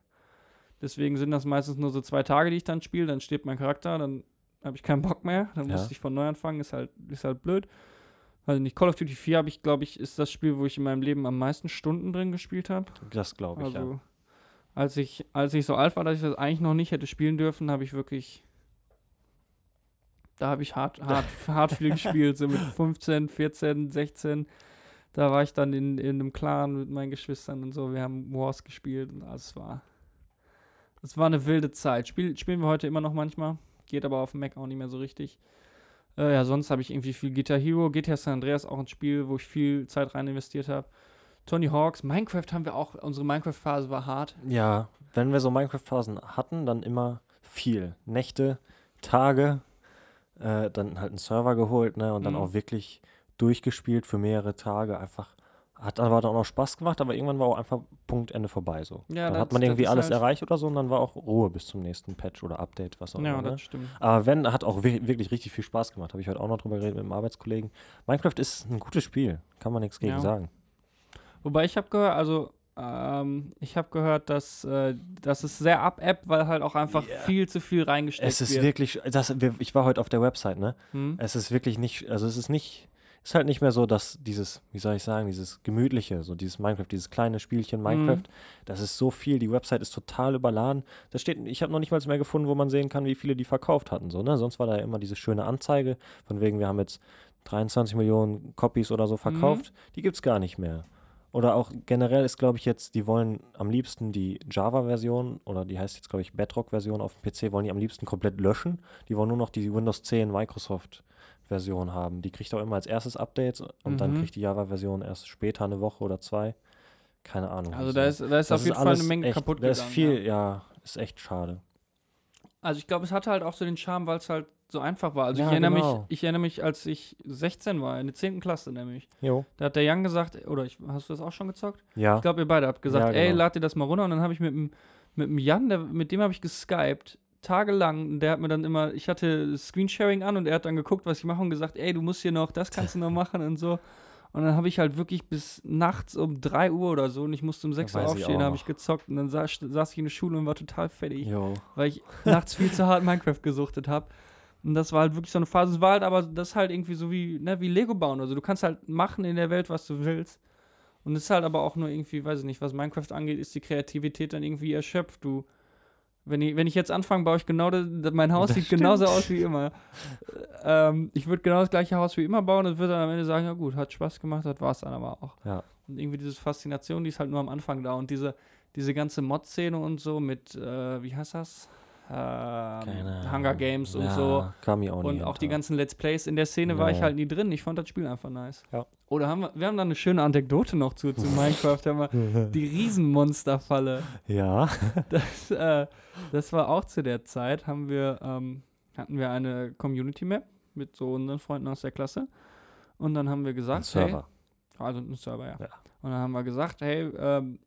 Deswegen sind das meistens nur so zwei Tage, die ich dann spiele. Dann stirbt mein Charakter, dann habe ich keinen Bock mehr. Dann Ja. muss ich von neu anfangen. Ist halt, ist halt blöd. Also nicht Call of Duty 4 habe ich, glaube ich, ist das Spiel, wo ich in meinem Leben am meisten Stunden drin gespielt habe. Das glaube ich, Also, ja. als ich, als ich so alt war, dass ich das eigentlich noch nicht hätte spielen dürfen, habe ich wirklich. Da habe ich hart, hart, hart viel gespielt, so mit 15, 14, 16. Da war ich dann in, in einem Clan mit meinen Geschwistern und so. Wir haben Wars gespielt und das war. Das war eine wilde Zeit. Spiel, spielen wir heute immer noch manchmal. Geht aber auf dem Mac auch nicht mehr so richtig. Äh, ja, sonst habe ich irgendwie viel Guitar Hero, GTA San Andreas auch ein Spiel, wo ich viel Zeit rein investiert habe. Tony Hawks, Minecraft haben wir auch, unsere Minecraft-Phase war hart. Ja, wenn wir so Minecraft-Phasen hatten, dann immer viel. Nächte, Tage, äh, dann halt einen Server geholt, ne, und dann Mhm. auch wirklich durchgespielt für mehrere Tage. Einfach, hat aber dann auch noch Spaß gemacht, aber irgendwann war auch einfach Punkt, Ende vorbei so. Ja, dann hat man irgendwie alles halt- erreicht oder so und dann war auch Ruhe bis zum nächsten Patch oder Update, was auch Ja, immer. Ne? das stimmt. Aber wenn, hat auch wi- wirklich richtig viel Spaß gemacht. Habe ich heute auch noch drüber geredet mit einem Arbeitskollegen. Minecraft ist ein gutes Spiel, kann man nichts gegen Ja. sagen. Wobei ich habe gehört, also ähm, ich habe gehört, dass, äh, dass es sehr abappt, weil halt auch einfach Ja. viel zu viel reingesteckt Es ist wird. wirklich, das, wir- ich war heute auf der Website, ne? Hm? Es ist wirklich nicht, also es ist nicht, ist halt nicht mehr so, dass dieses, wie soll ich sagen, dieses gemütliche, so dieses Minecraft, dieses kleine Spielchen Minecraft, das ist so viel, die Website ist total überladen. Da steht, ich habe noch nicht mal mehr gefunden, wo man sehen kann, wie viele die verkauft hatten, so, ne? Sonst war da ja immer diese schöne Anzeige, von wegen, wir haben jetzt 23 Millionen Copies oder so verkauft, die gibt's gar nicht mehr. Oder auch generell ist, glaube ich, jetzt, die wollen am liebsten die Java-Version oder die heißt jetzt, glaube ich, Bedrock-Version auf dem PC, wollen die am liebsten komplett löschen. Die wollen nur noch die Windows 10 Microsoft-Version haben. Die kriegt auch immer als erstes Updates und dann Mhm. kriegt die Java-Version erst später eine Woche oder zwei. Keine Ahnung. Also da ist, da ist Das auf jeden Fall eine Menge echt, kaputt Da ist viel, ja. ja. ist echt schade. Also ich glaube, es hatte halt auch so den Charme, weil es halt so einfach war. Also Ja, ich erinnere genau. mich, ich erinnere mich, als ich 16 war, in der 10. Klasse nämlich. Jo. Da hat der Jan gesagt, oder ich, hast du das auch schon gezockt? Ja. Ich glaube, ihr beide habt gesagt, Ja, ey, genau. lad dir das mal runter. Und dann habe ich mit dem, mit dem Jan, der, mit dem habe ich geskypt, tagelang. Und der hat mir dann immer, ich hatte Screensharing an und er hat dann geguckt, was ich mache und gesagt, ey, du musst hier noch, das kannst du noch machen und so. Und dann habe ich halt wirklich bis nachts um 3 Uhr oder so und ich musste um 6 Uhr aufstehen, habe ich gezockt und dann saß, saß ich in der Schule und war total fertig Jo. weil ich nachts viel zu hart Minecraft gesuchtet habe. Und das war halt wirklich so eine Phase. Es war halt aber das halt irgendwie so wie, ne, wie Lego bauen. Also du kannst halt machen in der Welt, was du willst. Und es ist halt aber auch nur irgendwie, weiß ich nicht, was Minecraft angeht, ist die Kreativität dann irgendwie erschöpft. Du, wenn ich, wenn ich jetzt anfange, baue ich genau das, mein Haus Das sieht genauso aus wie immer. ähm, ich würde genau das gleiche Haus wie immer bauen und würde dann am Ende sagen, ja gut, hat Spaß gemacht, das war es dann aber auch. Ja. Und irgendwie diese Faszination, die ist halt nur am Anfang da. Und diese, diese ganze Mod-Szene und so mit, äh, wie heißt das? Ähm, Hunger Games und ja, so. Kam mir auch nie Und auch die ganzen Let's Plays in der Szene war Ja, ich ja. halt nie drin. Ich fand das Spiel einfach nice. Ja. Oder haben wir, wir haben da eine schöne Anekdote noch zu, zu Minecraft. Haben wir die Riesenmonsterfalle. Ja. Das, äh, das war auch zu der Zeit, haben wir, ähm, hatten wir eine Community Map mit so unseren Freunden aus der Klasse. Und dann haben wir Ein gesagt, hey, Server. also ein Server, ja. Ja. Und dann haben wir gesagt, hey, ähm,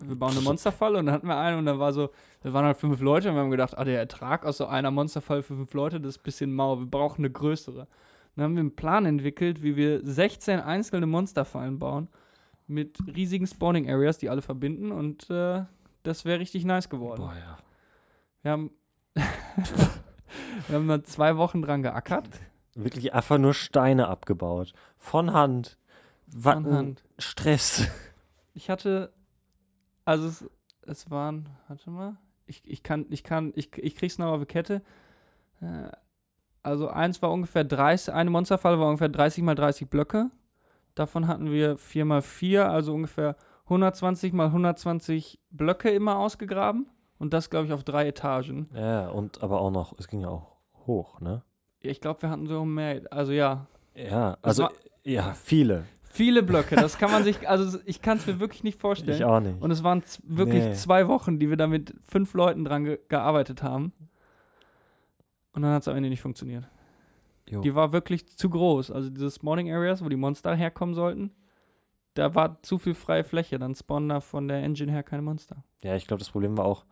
wir bauen eine Monsterfalle und dann hatten wir eine und dann war so, da waren halt fünf Leute und wir haben gedacht, ah, der Ertrag aus so einer Monsterfalle für fünf Leute, das ist ein bisschen mau, wir brauchen eine größere. Dann haben wir einen Plan entwickelt, wie wir 16 einzelne Monsterfallen bauen mit riesigen Spawning Areas, die alle verbinden und äh, das wäre richtig nice geworden. Boah, ja. Wir haben, wir haben dann zwei Wochen dran geackert. Wirklich einfach nur Steine abgebaut. Von Hand. War Von Hand. Stress. Ich hatte, also es, es waren, warte mal, ich, ich kann, ich kann, ich, ich krieg's noch auf die Kette. Äh, Also eins war ungefähr 30, eine Monsterfalle war ungefähr 30 mal 30 Blöcke. Davon hatten wir 4 mal 4, also ungefähr 120 mal 120 Blöcke immer ausgegraben. Und das, glaube ich, auf drei Etagen. Ja, und aber auch noch, es ging ja auch hoch, ne? Ich glaube, wir hatten so mehr, also ja, Ja, also, ja, viele. viele Blöcke. Das kann man sich, also ich kann es mir wirklich nicht vorstellen. Ich auch nicht. Und es waren wirklich Nee. zwei Wochen, die wir da mit fünf Leuten dran ge gearbeitet haben. Und dann hat es am Ende nicht funktioniert. Jo. Die war wirklich zu groß. Also diese Spawning Areas, wo die Monster herkommen sollten, da war zu viel freie Fläche. Dann spawnen da von der Engine her keine Monster. Ja, ich glaube, das Problem war auch,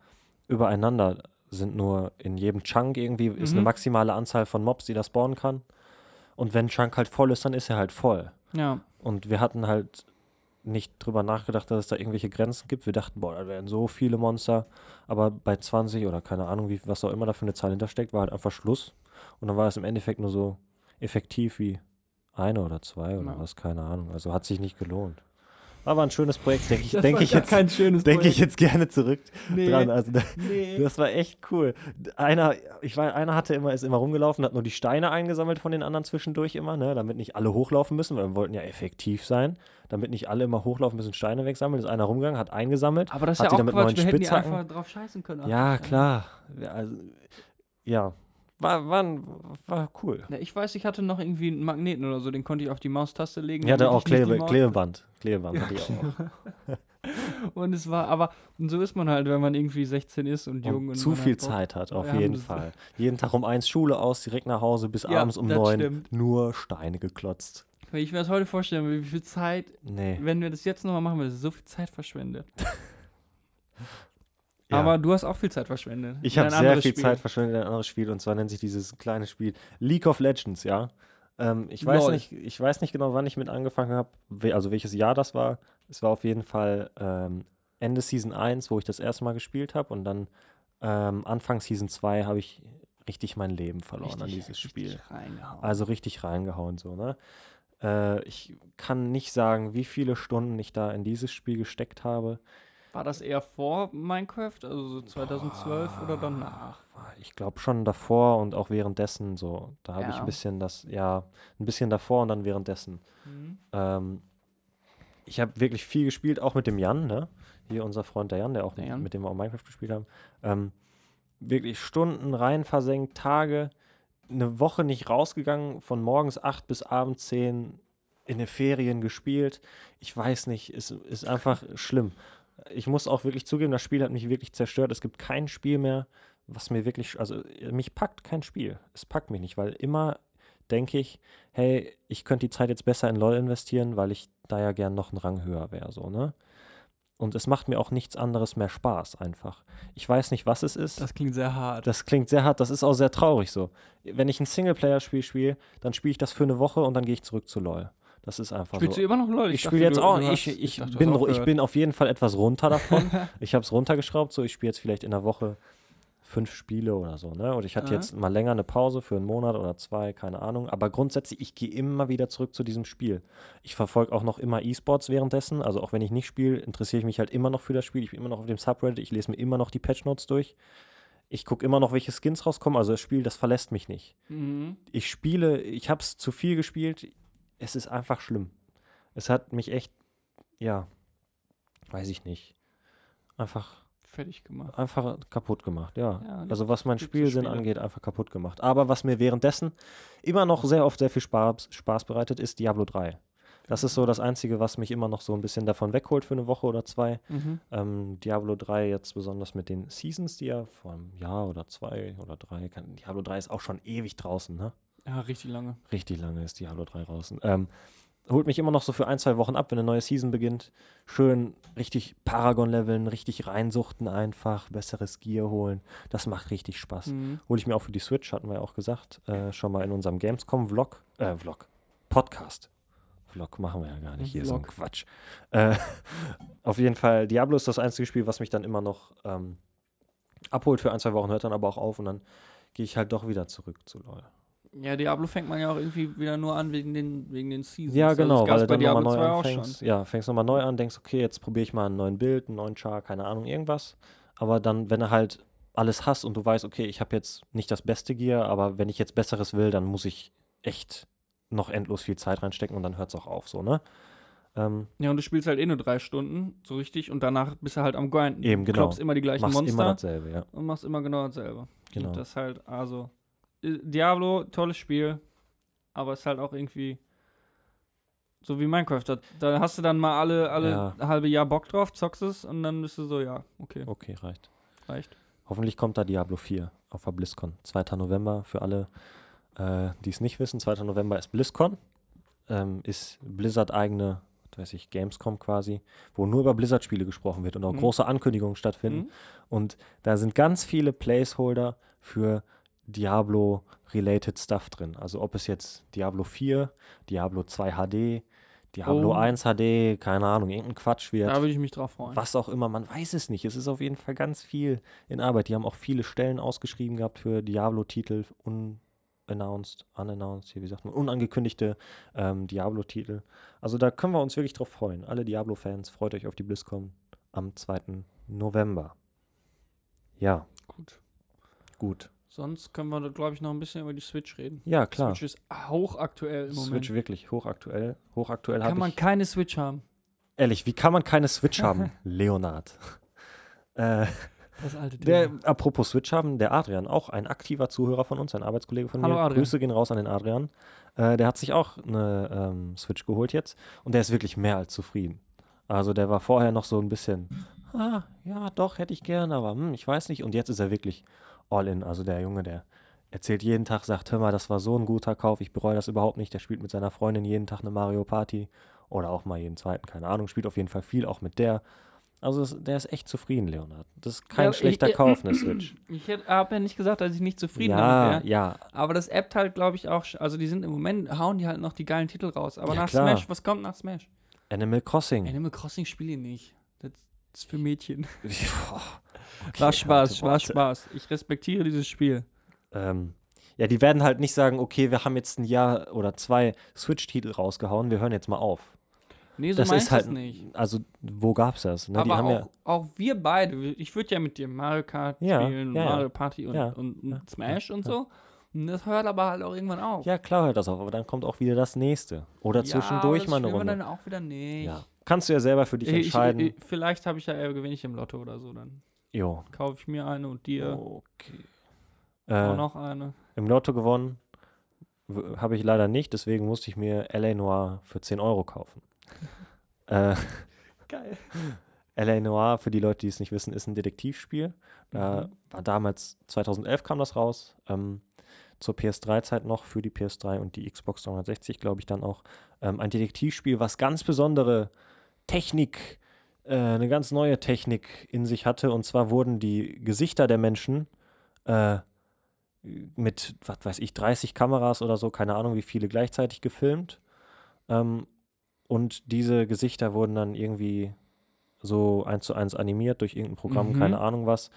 übereinander sind nur in jedem Chunk irgendwie ist Mhm. eine maximale Anzahl von Mobs, die da spawnen kann. Und wenn ein Chunk halt voll ist, dann ist er halt voll. Ja. Und wir hatten halt nicht drüber nachgedacht, dass es da irgendwelche Grenzen gibt. Wir dachten, boah, da wären so viele Monster. Aber bei 20 oder keine Ahnung, wie, was auch immer da für eine Zahl hintersteckt, war halt einfach Schluss. Und dann war es im Endeffekt nur so effektiv wie eine oder zwei oder Ja. was, keine Ahnung. Also hat sich nicht gelohnt. Aber ein schönes Projekt, denke ich, war ich jetzt, denke ich jetzt gerne zurück Nee. dran. Also Nee. das war echt cool. Einer, ich war, einer hatte immer, ist immer rumgelaufen, hat nur die Steine eingesammelt von den anderen zwischendurch immer, ne, damit nicht alle hochlaufen müssen, weil wir wollten ja effektiv sein, damit nicht alle immer hochlaufen müssen, Steine wegsammeln. Ist einer rumgegangen, hat eingesammelt. Aber das ist hat ja auch dann mit Quatsch. Wir hätten die einfach drauf scheißen können. Ja, klar. Also, ja. War, war, war cool. Ja, ich weiß, ich hatte noch irgendwie einen Magneten oder so, den konnte ich auf die Maustaste legen. Ich hatte auch Klebe, Maus- Klebeband. Klebeband hatte ich auch. Und es war, aber so ist man halt, wenn man irgendwie 16 ist und jung. Und Und zu viel Bock. Zeit hat, auf jeden das- Fall. Jeden Tag um eins Schule aus, direkt nach Hause, bis Ja, abends um das neun stimmt. nur Steine geklotzt. Wenn ich mir das heute vorstelle, wie viel Zeit, Nee. wenn wir das jetzt nochmal machen, wird so viel Zeit verschwendet. Ja. Aber du hast auch viel Zeit verschwendet. Ich habe sehr viel Spiel. Zeit verschwendet in ein anderes Spiel und zwar nennt sich dieses kleine Spiel League of Legends, ja. Ähm, ich, weiß Lol. nicht, ich weiß nicht genau, wann ich mit angefangen habe, also welches Jahr das war. Es war auf jeden Fall ähm, Ende Season 1, wo ich das erste Mal gespielt habe und dann ähm, Anfang Season 2 habe ich richtig mein Leben verloren an dieses Spiel. Richtig reingehauen. Also richtig reingehauen so, ne? Äh, ich kann nicht sagen, wie viele Stunden ich da in dieses Spiel gesteckt habe. War das eher vor Minecraft, also so 2012 oder danach? Ich glaube schon davor und auch währenddessen so. Da habe ich Ja. ein bisschen das, ja, ein bisschen davor und dann währenddessen. Mhm. Ähm, ich habe wirklich viel gespielt, auch mit dem Jan, ne? Hier unser Freund der Jan, der auch Der Jan. mit dem wir auch Minecraft gespielt haben. Ähm, wirklich Stunden rein versenkt, Tage, eine Woche nicht rausgegangen, von morgens 8 bis abends 10 in den Ferien gespielt. Ich weiß nicht, es ist einfach schlimm. Ich muss auch wirklich zugeben, das Spiel hat mich wirklich zerstört. Es gibt kein Spiel mehr, was mir wirklich, also mich packt kein Spiel. Es packt mich nicht, weil immer denke ich, hey, ich könnte die Zeit jetzt besser in LOL investieren, weil ich da ja gern noch einen Rang höher wäre, so, ne? Und es macht mir auch nichts anderes mehr Spaß einfach. Ich weiß nicht, was es ist. Das klingt sehr hart. Das klingt sehr hart, das ist auch sehr traurig so. Wenn ich ein Singleplayer-Spiel spiele, dann spiele ich das für eine Woche und dann gehe ich zurück zu LOL. Das ist einfach Spielst so. du immer noch LOL? Ich dachte, spiele jetzt auch, du ich, hast- ich, dachte, bin, hast ich bin auf jeden Fall etwas runter davon. ich habe es runtergeschraubt, so ich spiele jetzt vielleicht in der Woche fünf Spiele oder so, ne? Und ich hatte Aha. jetzt mal länger eine Pause für einen Monat oder zwei, keine Ahnung. Aber grundsätzlich, ich gehe immer wieder zurück zu diesem Spiel. Ich verfolge auch noch immer E-Sports währenddessen. Also auch wenn ich nicht spiele, interessiere ich mich halt immer noch für das Spiel. Ich bin immer noch auf dem Subreddit, ich lese mir immer noch die Patchnotes durch. Ich gucke immer noch, welche Skins rauskommen. Also das Spiel, das verlässt mich nicht Mhm. ich spiele, ich habe es zu viel gespielt. Es ist einfach schlimm. Es hat mich echt, ja, weiß ich nicht. Einfach, fertig gemacht. einfach kaputt gemacht, ja. Ja, also was mein Spielsinn Spiele. angeht, einfach kaputt gemacht. Aber was mir währenddessen immer noch sehr oft sehr viel Spaß, Spaß bereitet, ist Diablo 3. Das ist so das Einzige, was mich immer noch so ein bisschen davon wegholt für eine Woche oder zwei. Mhm. Ähm, Diablo 3 jetzt besonders mit den Seasons, die ja vor einem Jahr oder zwei oder drei, kann, Diablo 3 ist auch schon ewig draußen, ne? Ja, richtig lange. Richtig lange ist Diablo 3 draußen. Ähm, holt mich immer noch so für ein, zwei Wochen ab, wenn eine neue Season beginnt. Schön richtig Paragon-leveln, richtig reinsuchten einfach, besseres Gear holen. Das macht richtig Spaß. Mhm. Hole ich mir auch für die Switch, hatten wir ja auch gesagt, äh, schon mal in unserem Gamescom-Vlog, äh, Vlog, Podcast. Vlog machen wir ja gar nicht, hier ist so ein Vlog. Quatsch. Äh, auf jeden Fall, Diablo ist das einzige Spiel, was mich dann immer noch ähm, abholt für ein, zwei Wochen, hört dann aber auch auf und dann gehe ich halt doch wieder zurück zu LoL. Ja, Diablo fängt man ja auch irgendwie wieder nur an wegen den, wegen den Seasons. Ja, Also genau, das weil du dann Diablo nochmal 2 neu anfängst. Ja, fängst nochmal neu an, denkst, okay, jetzt probiere ich mal ein neuen Bild, einen neuen Char, keine Ahnung, irgendwas. Aber dann, wenn du halt alles hast und du weißt, okay, ich habe jetzt nicht das beste Gear, aber wenn ich jetzt Besseres will, dann muss ich echt noch endlos viel Zeit reinstecken und dann hört es auch auf, so, ne? Ähm, Ja, und du spielst halt eh nur drei Stunden, so richtig, und danach bist du halt am Grinden. Eben, Du genau. kloppst immer die gleichen machst Monster immer dasselbe, ja. und machst immer genau dasselbe. Genau. Und das halt, also, Diablo, tolles Spiel, aber es ist halt auch irgendwie so wie Minecraft. Da, da hast du dann mal alle, alle Ja. halbe Jahr Bock drauf, zockst es und dann bist du so, ja, okay, Okay, reicht. reicht. Hoffentlich kommt da Diablo 4 auf der BlizzCon. 2. November für alle, äh, die es nicht wissen. 2. November ist BlizzCon. Ähm, ist Blizzard eigene, weiß ich, Gamescom quasi, wo nur über Blizzard-Spiele gesprochen wird und auch Mhm. große Ankündigungen stattfinden. Mhm. Und da sind ganz viele Placeholder für Diablo-related Stuff drin. Also ob es jetzt Diablo 4, Diablo 2 HD, Diablo Oh. 1 HD, keine Ahnung, irgendein Quatsch wird. Da würde ich mich drauf freuen. Was auch immer, man weiß es nicht. Es ist auf jeden Fall ganz viel in Arbeit. Die haben auch viele Stellen ausgeschrieben gehabt für Diablo-Titel, unannounced, unannounced, hier, wie sagt man, unangekündigte ähm, Diablo-Titel. Also da können wir uns wirklich drauf freuen. Alle Diablo-Fans, freut euch auf die BlizzCon am 2. November. Ja, Gut. gut. Sonst können wir, glaube ich, noch ein bisschen über die Switch reden. Ja, klar. Switch ist hochaktuell im Switch Moment. wirklich hochaktuell. Hochaktuell Kann habe man ich. keine Switch haben. Ehrlich, wie kann man keine Switch haben? Leonard. Äh, Das alte Der, Thema. apropos Switch haben, der Adrian, auch ein aktiver Zuhörer von uns, ein Arbeitskollege von Hallo, mir. Adrian. Grüße gehen raus an den Adrian. Äh, der hat sich auch eine ähm, Switch geholt jetzt und der ist wirklich mehr als zufrieden. Also der war vorher noch so ein bisschen, ah, ja, doch, hätte ich gern, aber hm, ich weiß nicht. Und jetzt ist er wirklich all in. Also der Junge, der erzählt jeden Tag, sagt, hör mal, das war so ein guter Kauf, ich bereue das überhaupt nicht. Der spielt mit seiner Freundin jeden Tag eine Mario Party oder auch mal jeden zweiten, keine Ahnung, spielt auf jeden Fall viel, auch mit der. Also es, der ist echt zufrieden, Leonard. Das ist kein Ja, schlechter ich- Kauf, eine Switch. Ich habe ja nicht gesagt, dass ich nicht zufrieden ja, damit wäre. ja, Aber das appt halt, glaube ich, auch. Also, die sind im Moment, hauen die halt noch die geilen Titel raus. Aber Ja, nach klar. Smash, was kommt nach Smash? Animal Crossing. Animal Crossing spiele ich nicht. Das ist für Mädchen. Boah, okay, War Spaß, war. Spaß. Ich respektiere dieses Spiel. Ähm, ja, die werden halt nicht sagen, okay, wir haben jetzt ein Jahr oder zwei Switch-Titel rausgehauen, wir hören jetzt mal auf. Nee, so das meinst ist halt, nicht. also wo gab's das? Ne? Aber auch, ja, auch wir beide, ich würde ja mit dir Mario Kart Ja, spielen, ja. Mario Party und, und, Smash und so. Und das hört aber halt auch irgendwann auf. ja, klar hört das auf, aber dann kommt auch wieder das nächste. Oder zwischendurch mal eine das Runde. dann auch wieder nicht. Kannst du ja selber für dich Ich, ich, entscheiden. ich, vielleicht habe ich ja eher gewinne ich im Lotto oder so. Dann jo. kaufe ich mir eine und dir Okay. auch Äh, noch eine. Im Lotto gewonnen habe ich leider nicht, deswegen musste ich mir LA Noir für 10 Euro kaufen. äh, Geil. LA Noir, für die Leute, die es nicht wissen, ist ein Detektivspiel. Da Mhm. war damals, 2011 kam das raus, ähm, zur PS3-Zeit noch, für die PS3 und die Xbox 360, glaube ich, dann auch. Ähm, ein Detektivspiel, was ganz besondere Technik, äh, eine ganz neue Technik in sich hatte. Und zwar wurden die Gesichter der Menschen äh, mit, was weiß ich, 30 Kameras oder so, keine Ahnung, wie viele gleichzeitig gefilmt. Ähm, und diese Gesichter wurden dann irgendwie so eins zu eins animiert durch irgendein Programm, Mhm. keine Ahnung was.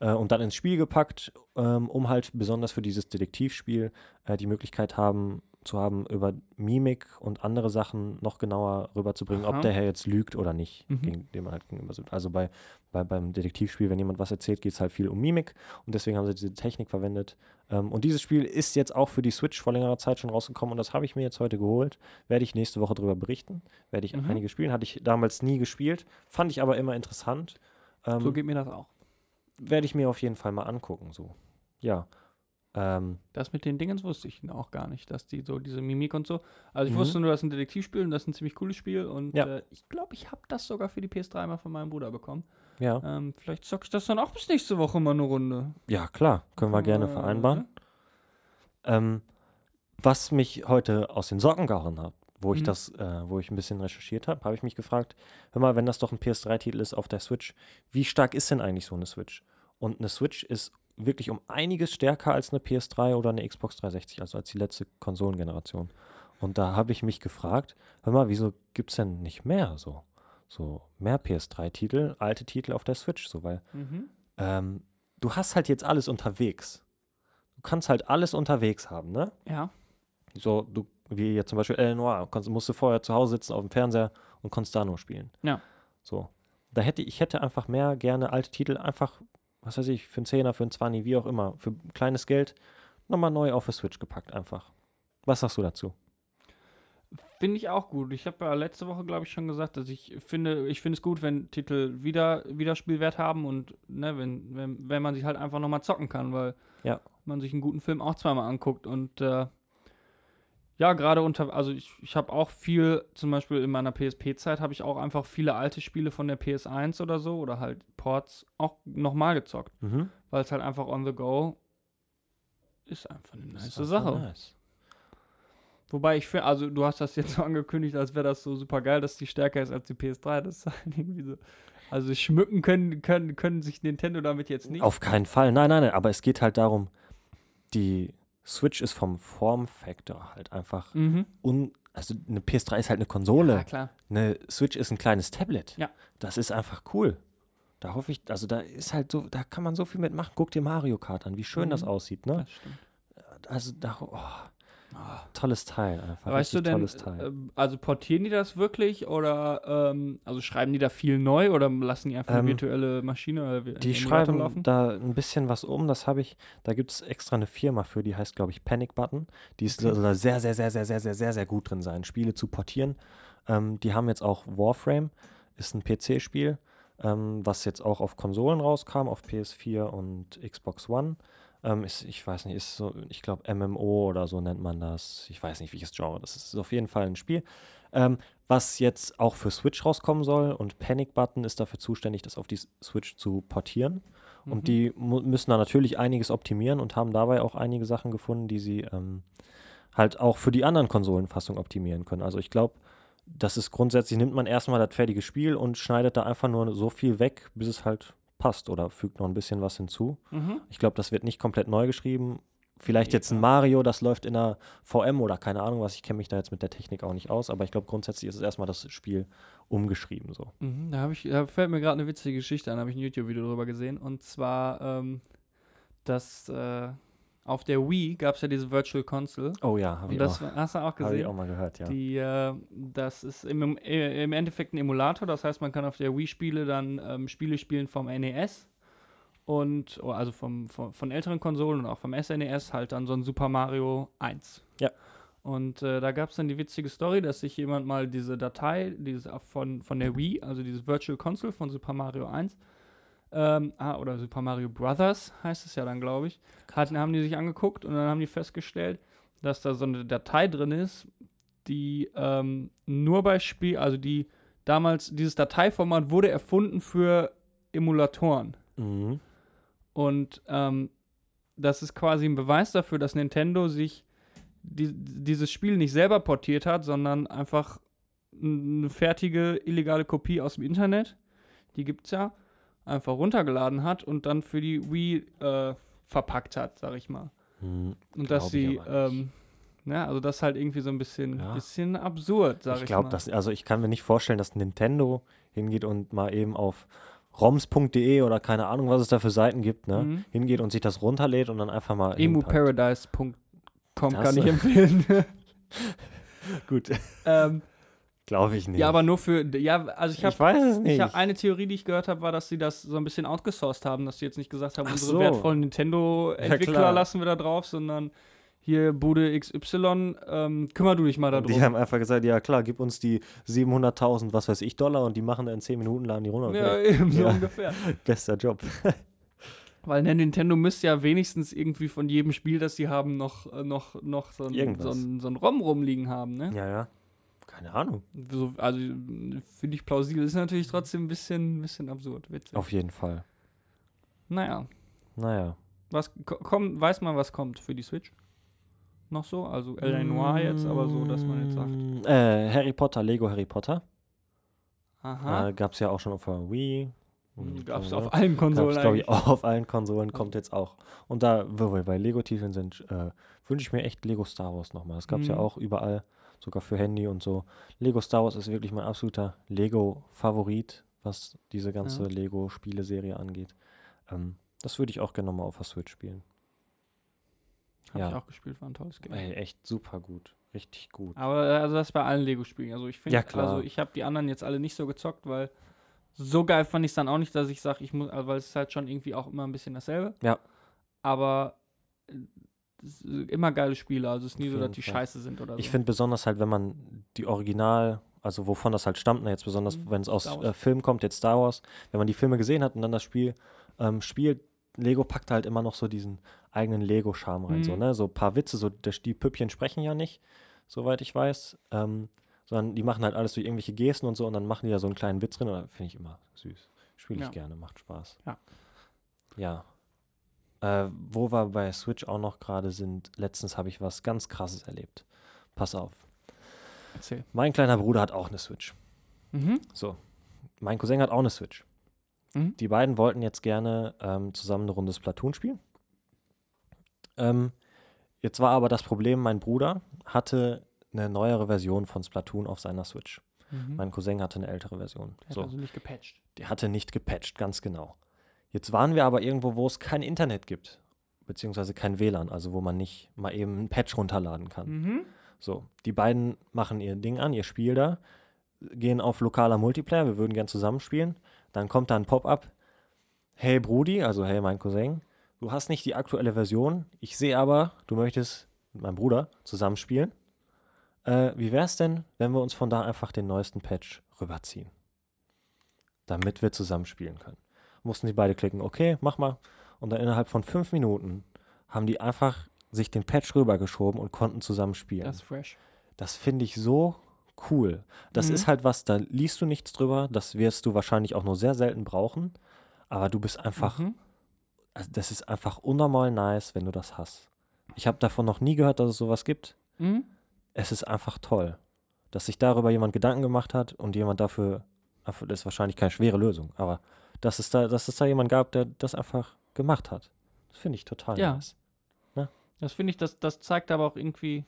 Äh, und dann ins Spiel gepackt, ähm, um halt besonders für dieses Detektivspiel äh, die Möglichkeit haben, zu haben, über Mimik und andere Sachen noch genauer rüberzubringen, Aha. ob der Herr jetzt lügt oder nicht, Mhm. gegen dem man halt gegenüber sitzt. Also bei, bei, beim Detektivspiel, wenn jemand was erzählt, geht es halt viel um Mimik und deswegen haben sie diese Technik verwendet. Ähm, und dieses Spiel ist jetzt auch für die Switch vor längerer Zeit schon rausgekommen und das habe ich mir jetzt heute geholt. Werde ich nächste Woche darüber berichten. Werde ich Mhm. einige spielen. Hatte ich damals nie gespielt, fand ich aber immer interessant. Ähm, So geht mir das auch. Werde ich mir auf jeden Fall mal angucken. So. Ja. Ähm, Das mit den Dingens wusste ich auch gar nicht, dass die so diese Mimik und so. Also ich Mhm. wusste nur, das ist ein Detektivspiel und das ist ein ziemlich cooles Spiel und Ja. äh, ich glaube, ich habe das sogar für die PS3 mal von meinem Bruder bekommen. ja. Ähm, vielleicht zocke ich das dann auch bis nächste Woche mal eine Runde. ja, klar. Können wir gerne Äh, vereinbaren. Ähm, was mich heute aus den Socken gehauen hat, wo ich Mhm. das, äh, wo ich ein bisschen recherchiert habe, habe ich mich gefragt, hör mal, wenn das doch ein PS3-Titel ist auf der Switch, wie stark ist denn eigentlich so eine Switch? Und eine Switch ist wirklich um einiges stärker als eine PS3 oder eine Xbox 360, also als die letzte Konsolengeneration. Und da habe ich mich gefragt, hör mal, wieso gibt es denn nicht mehr so? So mehr PS3-Titel, alte Titel auf der Switch, so, weil Mhm. ähm, du hast halt jetzt alles unterwegs. Du kannst halt alles unterwegs haben, ne? Ja. So, du, wie jetzt zum Beispiel El Noir, kannst, musst du vorher zu Hause sitzen auf dem Fernseher und konntest da nur spielen. Ja. So. Da hätte ich hätte einfach mehr gerne alte Titel einfach, was weiß ich, für einen Zehner, für einen Zwanni, wie auch immer, für kleines Geld nochmal neu auf die Switch gepackt einfach. Was sagst du dazu? Finde ich auch gut. Ich habe ja letzte Woche, glaube ich, schon gesagt, dass ich finde, ich finde es gut, wenn Titel wieder Wiederspielwert haben und ne, wenn, wenn, wenn man sich halt einfach nochmal zocken kann, weil Ja. man sich einen guten Film auch zweimal anguckt und äh, ja, gerade unter, also ich, ich habe auch viel, zum Beispiel in meiner PSP-Zeit habe ich auch einfach viele alte Spiele von der PS1 oder so oder halt Ports auch nochmal gezockt, Mhm. weil es halt einfach on the go ist einfach eine nice Sache. nice. Wobei ich finde, also du hast das jetzt so angekündigt, als wäre das so super geil, dass die stärker ist als die PS3. Das ist halt irgendwie so. Also schmücken können, können, können sich Nintendo damit jetzt nicht. Auf keinen Fall. Nein, nein, nein. Aber es geht halt darum, die Switch ist vom Formfaktor halt einfach Mhm. un. Also eine PS3 ist halt eine Konsole. Ja, klar. Eine Switch ist ein kleines Tablet. Ja. Das ist einfach cool. Da hoffe ich, also da ist halt so, da kann man so viel mitmachen. Guck dir Mario Kart an, wie schön das Mhm. aussieht, ne? Das stimmt. Also da, oh, Ah. tolles Teil einfach. Weißt du denn, tolles Teil. ähm, also portieren die das wirklich oder ähm, also schreiben die da viel neu oder lassen die einfach eine Ähm, virtuelle Maschine oder Die Emulator schreiben laufen? da ein bisschen was um, das habe ich, da gibt es extra eine Firma für, die heißt, glaube ich, Panic Button. Die ist Okay. soll da sehr, sehr, sehr, sehr, sehr, sehr, sehr, sehr gut drin sein, Spiele zu portieren. Ähm, die haben jetzt auch Warframe, ist ein PC-Spiel, ähm, was jetzt auch auf Konsolen rauskam, auf PS4 und Xbox One. Ähm, ist, ich weiß nicht, ist so, ich glaube MMO oder so nennt man das. Ich weiß nicht, welches Genre das ist. Ist auf jeden Fall ein Spiel. Ähm, was jetzt auch für Switch rauskommen soll und Panic Button ist dafür zuständig, das auf die Switch zu portieren. Mhm. Und die müssen da natürlich einiges optimieren und haben dabei auch einige Sachen gefunden, die sie ähm, halt auch für die anderen Konsolenfassungen optimieren können. Also ich glaube, das ist grundsätzlich, nimmt man erstmal das fertige Spiel und schneidet da einfach nur so viel weg, bis es halt passt oder fügt noch ein bisschen was hinzu. Mhm. Ich glaube, das wird nicht komplett neu geschrieben. Vielleicht jetzt ein. Mario, das läuft in einer VM oder keine Ahnung was. Ich kenne mich da jetzt mit der Technik auch nicht aus, aber ich glaube, grundsätzlich ist es erstmal das Spiel umgeschrieben so. Mhm, da, ich, da fällt mir gerade eine witzige Geschichte an, habe ich ein YouTube-Video drüber gesehen. Und zwar, ähm, dass äh, auf der Wii gab es ja diese Virtual Console. Oh ja, habe ich, das auch- hast du auch hab ich gesehen. auch mal gehört, ja. Die, äh, das ist im, im Endeffekt ein Emulator, das heißt, man kann auf der Wii-Spiele dann ähm, Spiele spielen vom NES und, oh, also vom, vom, von älteren Konsolen und auch vom SNES halt dann so ein Super Mario 1. Ja. Und äh, da gab es dann die witzige Story, dass sich jemand mal diese Datei diese, von, von der Wii, also dieses Virtual Console von Super Mario 1, ähm, ah, oder Super Mario Brothers heißt es ja dann, glaube ich, hatten, haben die sich angeguckt und dann haben die festgestellt, dass da so eine Datei drin ist, die ähm, nur bei Spiel, also die damals, dieses Dateiformat wurde erfunden für Emulatoren. Mhm. Und ähm, das ist quasi ein Beweis dafür, dass Nintendo sich die, dieses Spiel nicht selber portiert hat, sondern einfach eine fertige illegale Kopie aus dem Internet, die gibt es ja, einfach runtergeladen hat und dann für die Wii äh, verpackt hat, sag ich mal. Mhm. Und dass Glaub ich sie, ähm, ne, also das ist halt irgendwie so ein bisschen, Ja. bisschen absurd, sag ich, ich glaube, mal. dass also ich kann mir nicht vorstellen, dass Nintendo hingeht und mal eben auf roms.de oder keine Ahnung, was es da für Seiten gibt, ne, Mhm. hingeht und sich das runterlädt und dann einfach mal emuparadise.com kann ich empfehlen. Gut, ähm, glaube ich nicht. ja, aber nur für, ja, also ich ich, habe weiß es nicht. Ich habe eine Theorie, die ich gehört habe, war, dass sie das so ein bisschen outgesourced haben, dass sie jetzt nicht gesagt haben, Ach unsere so. wertvollen Ja, Nintendo-Entwickler klar. lassen wir da drauf, sondern hier Bude XY, ähm, kümmer du dich mal darum. die haben einfach gesagt, ja klar, gib uns die 700.000, was weiß ich, Dollar und die machen da in 10 Minuten, laden die runter. ja, eben so Ja. ungefähr. Bester Job. Weil ne, Nintendo müsste ja wenigstens irgendwie von jedem Spiel, das sie haben, noch, äh, noch, noch so ein, so ein, so ein ROM rumliegen haben, ne? Ja, ja. Keine Ahnung. So, also finde ich plausibel, ist natürlich trotzdem ein bisschen, bisschen absurd, witzig. Auf jeden Fall. Naja, Naja. was ko- kommt, weiß man, was kommt für die Switch? Noch so? Also L.A. Noir jetzt, aber so, dass man jetzt sagt. Mm, Äh, Harry Potter, Lego Harry Potter. Aha. Äh, Gab es ja auch schon auf der Wii. Gab es äh, auf allen Konsolen Gab's, ich, auch auf allen Konsolen, kommt jetzt auch. Und da, wo wir bei Lego-Titeln sind, äh, wünsche ich mir echt Lego Star Wars nochmal. Das gab es ja Mhm. auch überall, sogar für Handy und so. Lego Star Wars ist wirklich mein absoluter Lego-Favorit, was diese ganze Ja. Lego-Spieleserie angeht. Ähm, das würde ich auch gerne nochmal auf der Switch spielen. Hab ja. ich auch gespielt, war ein tolles Game. Ey, echt super gut. Richtig gut. Aber äh, also das bei allen Lego-Spielen. Also ich finde, Ja, klar. also ich habe die anderen jetzt alle nicht so gezockt, weil so geil fand ich es dann auch nicht, dass ich sage, ich muss, also weil es ist halt schon irgendwie auch immer ein bisschen dasselbe. Ja. Aber immer geile Spiele, also es ist nie so, dass die Fall. scheiße sind oder so. Ich finde besonders halt, wenn man die Original, also wovon das halt stammt, ne, jetzt besonders, Mhm. wenn es aus äh, Film kommt, jetzt Star Wars, wenn man die Filme gesehen hat und dann das Spiel ähm, spielt, Lego packt halt immer noch so diesen eigenen Lego-Charme rein. So, Mhm. ne? so ein paar Witze, so die Püppchen sprechen ja nicht, soweit ich weiß, ähm, sondern die machen halt alles durch irgendwelche Gesten und so und dann machen die da so einen kleinen Witz drin. Finde ich immer süß. Spiele ich Ja. gerne, macht Spaß. Ja. Ja. Äh, wo wir bei Switch auch noch gerade sind, letztens habe ich was ganz krasses erlebt. Pass auf. Erzähl. Mein kleiner Bruder hat auch eine Switch. Mhm. So. Mein Cousin hat auch eine Switch. Mhm. Die beiden wollten jetzt gerne ähm, zusammen eine Runde Splatoon spielen. Ähm, jetzt war aber das Problem, mein Bruder hatte eine neuere Version von Splatoon auf seiner Switch. Mhm. Mein Cousin hatte eine ältere Version. Der hat So. also nicht gepatcht. Der hatte nicht gepatcht, ganz genau. Jetzt waren wir aber irgendwo, wo es kein Internet gibt, beziehungsweise kein WLAN, also wo man nicht mal eben einen Patch runterladen kann. Mhm. So, die beiden machen ihr Ding an, ihr Spiel da, gehen auf lokaler Multiplayer, wir würden gern zusammenspielen. Dann kommt da ein Pop-up. Hey Brudi, also hey mein Cousin, du hast nicht die aktuelle Version. Ich sehe aber, du möchtest mit meinem Bruder zusammenspielen. Äh, wie wär's denn, wenn wir uns von da einfach den neuesten Patch rüberziehen? Damit wir zusammenspielen können. Mussten die beide klicken, okay, mach mal. Und dann innerhalb von fünf Minuten haben die einfach sich den Patch rübergeschoben und konnten zusammen spielen. Das ist fresh. Das finde ich so cool. Das Mhm. ist halt was, da liest du nichts drüber. Das wirst du wahrscheinlich auch nur sehr selten brauchen. Aber du bist einfach, Mhm. also das ist einfach unnormal nice, wenn du das hast. Ich habe davon noch nie gehört, dass es sowas gibt. Mhm. Es ist einfach toll, dass sich darüber jemand Gedanken gemacht hat und jemand dafür, das ist wahrscheinlich keine schwere Lösung, aber dass es da, dass es da jemand gab, der das einfach gemacht hat. Das finde ich total Ja. nice. Das finde ich, das, das zeigt aber auch irgendwie,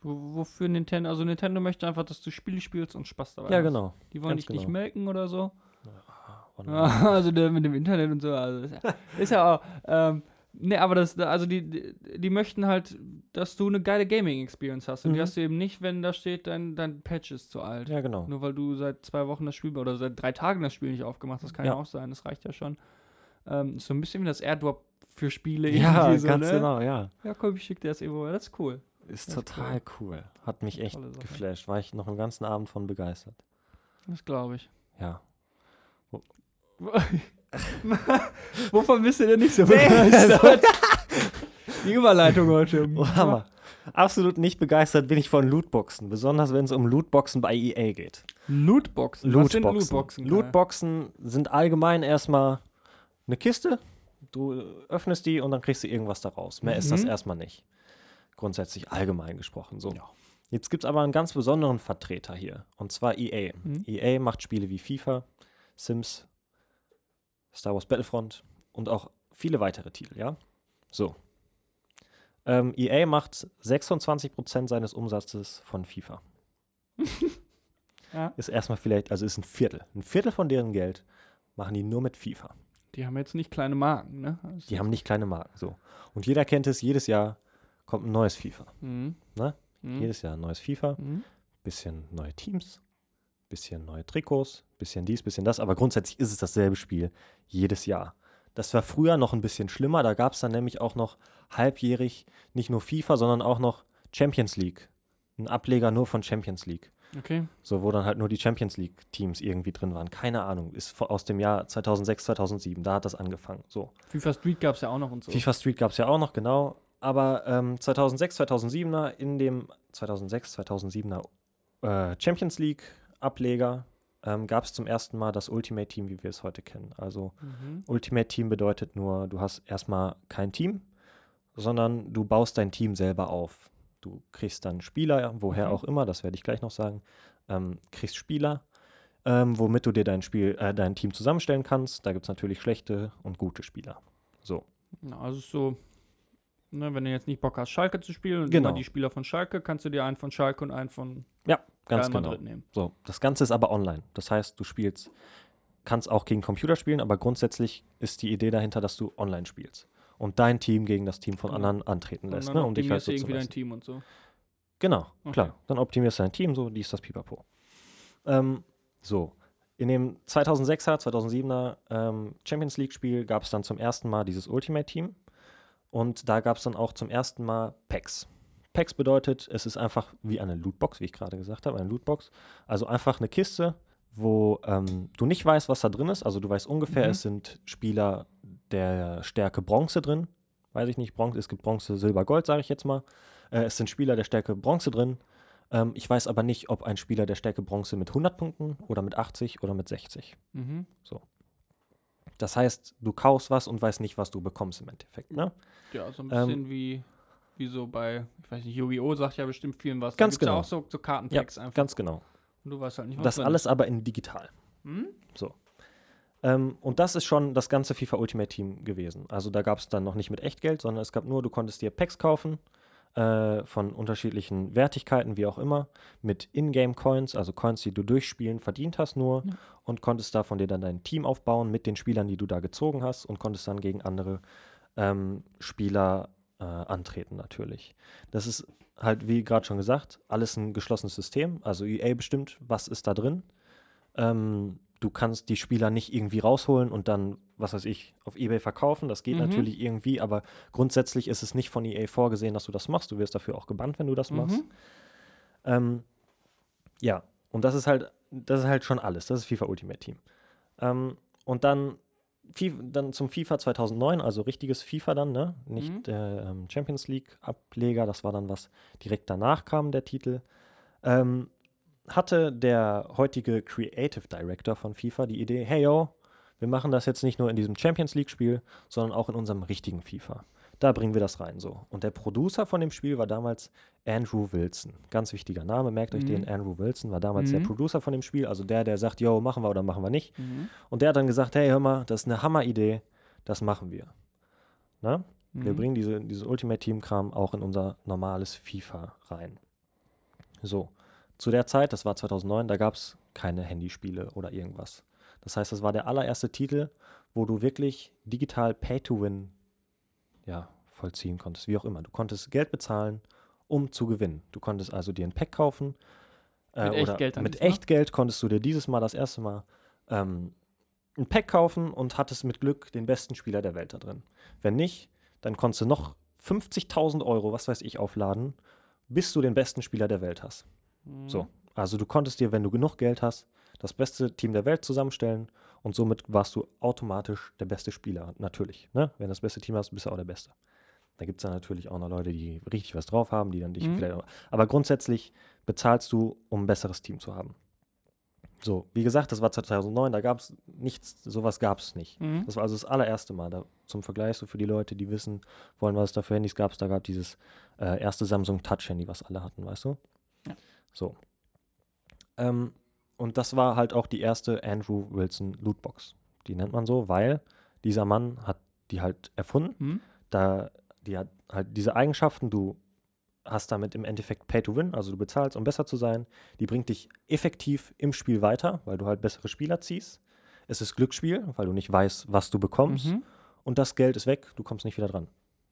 wo, wofür Nintendo, also Nintendo möchte einfach, dass du Spiele spielst und Spaß dabei Ja, hast. genau. Die wollen ganz dich nicht genau. melken oder so. Und, also der mit dem Internet und so. Also ist, ja, ist ja auch. Ähm, ne, aber das, also die, die, die möchten halt, dass du eine geile Gaming-Experience hast. Und die Mhm. hast du eben nicht, wenn da steht, dein, dein Patch ist zu alt. ja, genau. Nur weil du seit zwei Wochen das Spiel oder seit drei Tagen das Spiel nicht aufgemacht hast, kann ja, auch sein. Das reicht ja schon. Ähm, so ein bisschen wie das Airdrop für Spiele. Ja, so, ganz ne? genau, ja. Ja, komm, ich schick dir das irgendwo. Das ist cool. Ist Das ist total cool. Hat mich echt geflasht. War ich noch einen ganzen Abend von begeistert. Das glaube ich. Ja. Wovon bist du denn nicht so begeistert? Die Überleitung heute. Oh, Hammer. Absolut nicht begeistert bin ich von Lootboxen. Besonders wenn es um Lootboxen bei EA geht. Lootboxen. Was sind Lootboxen. Lootboxen? Lootboxen sind allgemein erstmal eine Kiste. Du öffnest die und dann kriegst du irgendwas daraus. Mehr ist das Mhm. erstmal nicht. Grundsätzlich allgemein gesprochen. So. Ja. Jetzt gibt es aber einen ganz besonderen Vertreter hier. Und zwar EA. Mhm. EA macht Spiele wie FIFA, Sims, Star Wars Battlefront und auch viele weitere Titel, ja? So. Ähm, EA macht 26% seines Umsatzes von FIFA. Ja. Ist erstmal vielleicht, also ist ein Viertel. Ein Viertel von deren Geld machen die nur mit FIFA. Die haben jetzt nicht kleine Marken, ne? Also Die haben nicht kleine Marken, so. Und jeder kennt es, jedes Jahr kommt ein neues FIFA. Mhm. Ne? Mhm. Jedes Jahr ein neues FIFA. Mhm. bisschen neue Teams, bisschen neue Trikots, bisschen dies, bisschen das, aber grundsätzlich ist es dasselbe Spiel jedes Jahr. Das war früher noch ein bisschen schlimmer, da gab es dann nämlich auch noch halbjährig nicht nur FIFA, sondern auch noch Champions League. Ein Ableger nur von Champions League. Okay. So, wo dann halt nur die Champions League-Teams irgendwie drin waren. Keine Ahnung. Ist aus dem Jahr 2006, 2007. Da hat das angefangen. So. FIFA Street gab es ja auch noch und so. FIFA Street gab es ja auch noch, genau. Aber ähm, 2006, 2007er, in dem 2006, 2007er äh, Champions League-Ableger ähm, gab es zum ersten Mal das Ultimate Team, wie wir es heute kennen. Also Mhm. Ultimate Team bedeutet nur, du hast erstmal kein Team, sondern du baust dein Team selber auf. Du kriegst dann Spieler, woher Mhm. auch immer, das werde ich gleich noch sagen, ähm, kriegst Spieler, ähm, womit du dir dein Spiel, äh, dein Team zusammenstellen kannst. Da gibt es natürlich schlechte und gute Spieler. So. Ja, also so, ne, wenn du jetzt nicht Bock hast, Schalke zu spielen und Genau. immer die Spieler von Schalke, kannst du dir einen von Schalke und einen von Ganz Real genau. Madrid nehmen. So, das Ganze ist aber online. Das heißt, du spielst, kannst auch gegen Computer spielen, aber grundsätzlich ist die Idee dahinter, dass du online spielst und dein Team gegen das Team von Genau. anderen antreten Und lässt, dann ne, um dich halt so irgendwie dein. Team und so. Genau, Okay. klar. Dann optimierst du dein Team, so, dies, das, pipapo. Ähm, so, in dem 2006er, 2007er ähm, Champions League-Spiel gab es dann zum ersten Mal dieses Ultimate-Team und da gab es dann auch zum ersten Mal Packs. Packs bedeutet, es ist einfach wie eine Lootbox, wie ich gerade gesagt habe, eine Lootbox. Also einfach eine Kiste, wo ähm, du nicht weißt, was da drin ist. Also du weißt ungefähr, Mhm. es sind Spieler der Stärke Bronze drin. Weiß ich nicht, Bronze, es gibt Bronze, Silber, Gold, sage ich jetzt mal. Äh, es sind Spieler der Stärke Bronze drin. Ähm, ich weiß aber nicht, ob ein Spieler der Stärke Bronze mit 100 Punkten oder mit 80 oder mit 60. Mhm. Das heißt, du kaufst was und weißt nicht, was du bekommst im Endeffekt. Ne? Ja, so ein Ähm, bisschen wie, wie so bei, ich weiß nicht, Yu-Gi-Oh! sagt ja bestimmt vielen was. Ganz genau. ja auch so, so Kartenpacks einfach. Ganz genau. Und du weißt halt nicht, was Das drin alles aber in digital. Hm? Ähm, und das ist schon das ganze FIFA Ultimate Team gewesen. Also da gab es dann noch nicht mit Echtgeld, sondern es gab nur, du konntest dir Packs kaufen äh, von unterschiedlichen Wertigkeiten, wie auch immer, mit Ingame-Coins, also Coins, die du durch Spielen verdient hast nur Ja. und konntest davon dir dann dein Team aufbauen mit den Spielern, die du da gezogen hast und konntest dann gegen andere ähm, Spieler äh, antreten natürlich. Das ist halt, wie gerade schon gesagt, alles ein geschlossenes System. Also EA bestimmt, was ist da drin. Ähm, du kannst die Spieler nicht irgendwie rausholen und dann, was weiß ich, auf Ebay verkaufen. Das geht Mhm. natürlich irgendwie, aber grundsätzlich ist es nicht von EA vorgesehen, dass du das machst. Du wirst dafür auch gebannt, wenn du das machst. Mhm. Ähm, ja, und das ist halt, das ist halt schon alles. Das ist FIFA Ultimate Team. Ähm, und dann, dann zum FIFA 2009, also richtiges FIFA dann, ne? Nicht Mhm. der ähm, Champions League Ableger, das war dann was direkt danach kam, der Titel. Ähm, hatte der heutige Creative Director von FIFA die Idee, hey yo, wir machen das jetzt nicht nur in diesem Champions League Spiel, sondern auch in unserem richtigen FIFA. Da bringen wir das rein so. Und der Producer von dem Spiel war damals Andrew Wilson. Ganz wichtiger Name, merkt euch Mhm. den. Andrew Wilson war damals der Mhm. Producer von dem Spiel, also der, der sagt, yo, machen wir oder machen wir nicht. Mhm. Und der hat dann gesagt, hey, hör mal, das ist eine Hammeridee, das machen wir. Ne? Wir Mhm. bringen diese, dieses Ultimate Team-Kram auch in unser normales FIFA rein. So, zu der Zeit, das war 2009, da gab es keine Handyspiele oder irgendwas. Das heißt, das war der allererste Titel, wo du wirklich digital Pay-to-Win ja, vollziehen konntest, wie auch immer. Du konntest Geld bezahlen, um zu gewinnen. Du konntest also dir ein Pack kaufen. äh, Mit oder Echtgeld dann Mit diesmal? Echtgeld konntest du dir dieses Mal das erste Mal ähm, ein Pack kaufen und hattest mit Glück den besten Spieler der Welt da drin. Wenn nicht, dann konntest du noch 50.000 Euro, was weiß ich, aufladen, bis du den besten Spieler der Welt hast. Mhm. So. Also du konntest dir, wenn du genug Geld hast, das beste Team der Welt zusammenstellen und somit warst du automatisch der beste Spieler. Natürlich. Ne? Wenn du das beste Team hast, bist du auch der Beste. Da gibt es dann natürlich auch noch Leute, die richtig was drauf haben, die dann dich Mhm. vielleicht. auch- Aber grundsätzlich bezahlst du, um ein besseres Team zu haben. So, wie gesagt, das war 2009, da gab es nichts, sowas gab es nicht. Mhm. Das war also das allererste Mal. Da, zum Vergleich, so für die Leute, die wissen wollen, was es da für Handys gab, da gab dieses äh, erste Samsung Touch-Handy, was alle hatten, weißt du? Ja. So. Ähm, und das war halt auch die erste Andrew Wilson Lootbox. Die nennt man so, weil dieser Mann hat die halt erfunden. Mhm. Da, die hat halt diese Eigenschaften, du hast damit im Endeffekt Pay to Win, also du bezahlst, um besser zu sein. Die bringt dich effektiv im Spiel weiter, weil du halt bessere Spieler ziehst. Es ist Glücksspiel, weil du nicht weißt, was du bekommst. Mhm. Und das Geld ist weg, du kommst nicht wieder dran.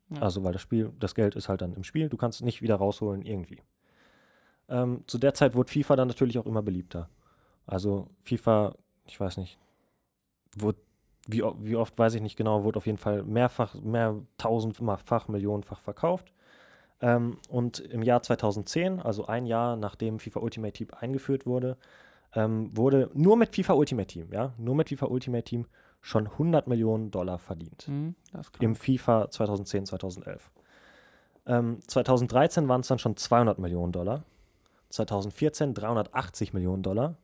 Ja. Also, weil das Spiel, das Geld ist halt dann im Spiel, du kannst es nicht wieder rausholen irgendwie. Ähm, zu der Zeit wurde FIFA dann natürlich auch immer beliebter. Also, FIFA, ich weiß nicht, wurde, wie, wie oft weiß ich nicht genau, wurde auf jeden Fall mehrfach, mehr tausendfach, millionenfach verkauft. Ähm, und im Jahr 2010, also ein Jahr nachdem FIFA Ultimate Team eingeführt wurde, ähm, wurde nur mit FIFA Ultimate Team, ja, nur mit FIFA Ultimate Team schon 100 Millionen Dollar verdient. Mhm. Im FIFA 2010, 2011. Ähm, 2013 waren es dann schon 200 Millionen Dollar. 2014 380 Millionen Dollar.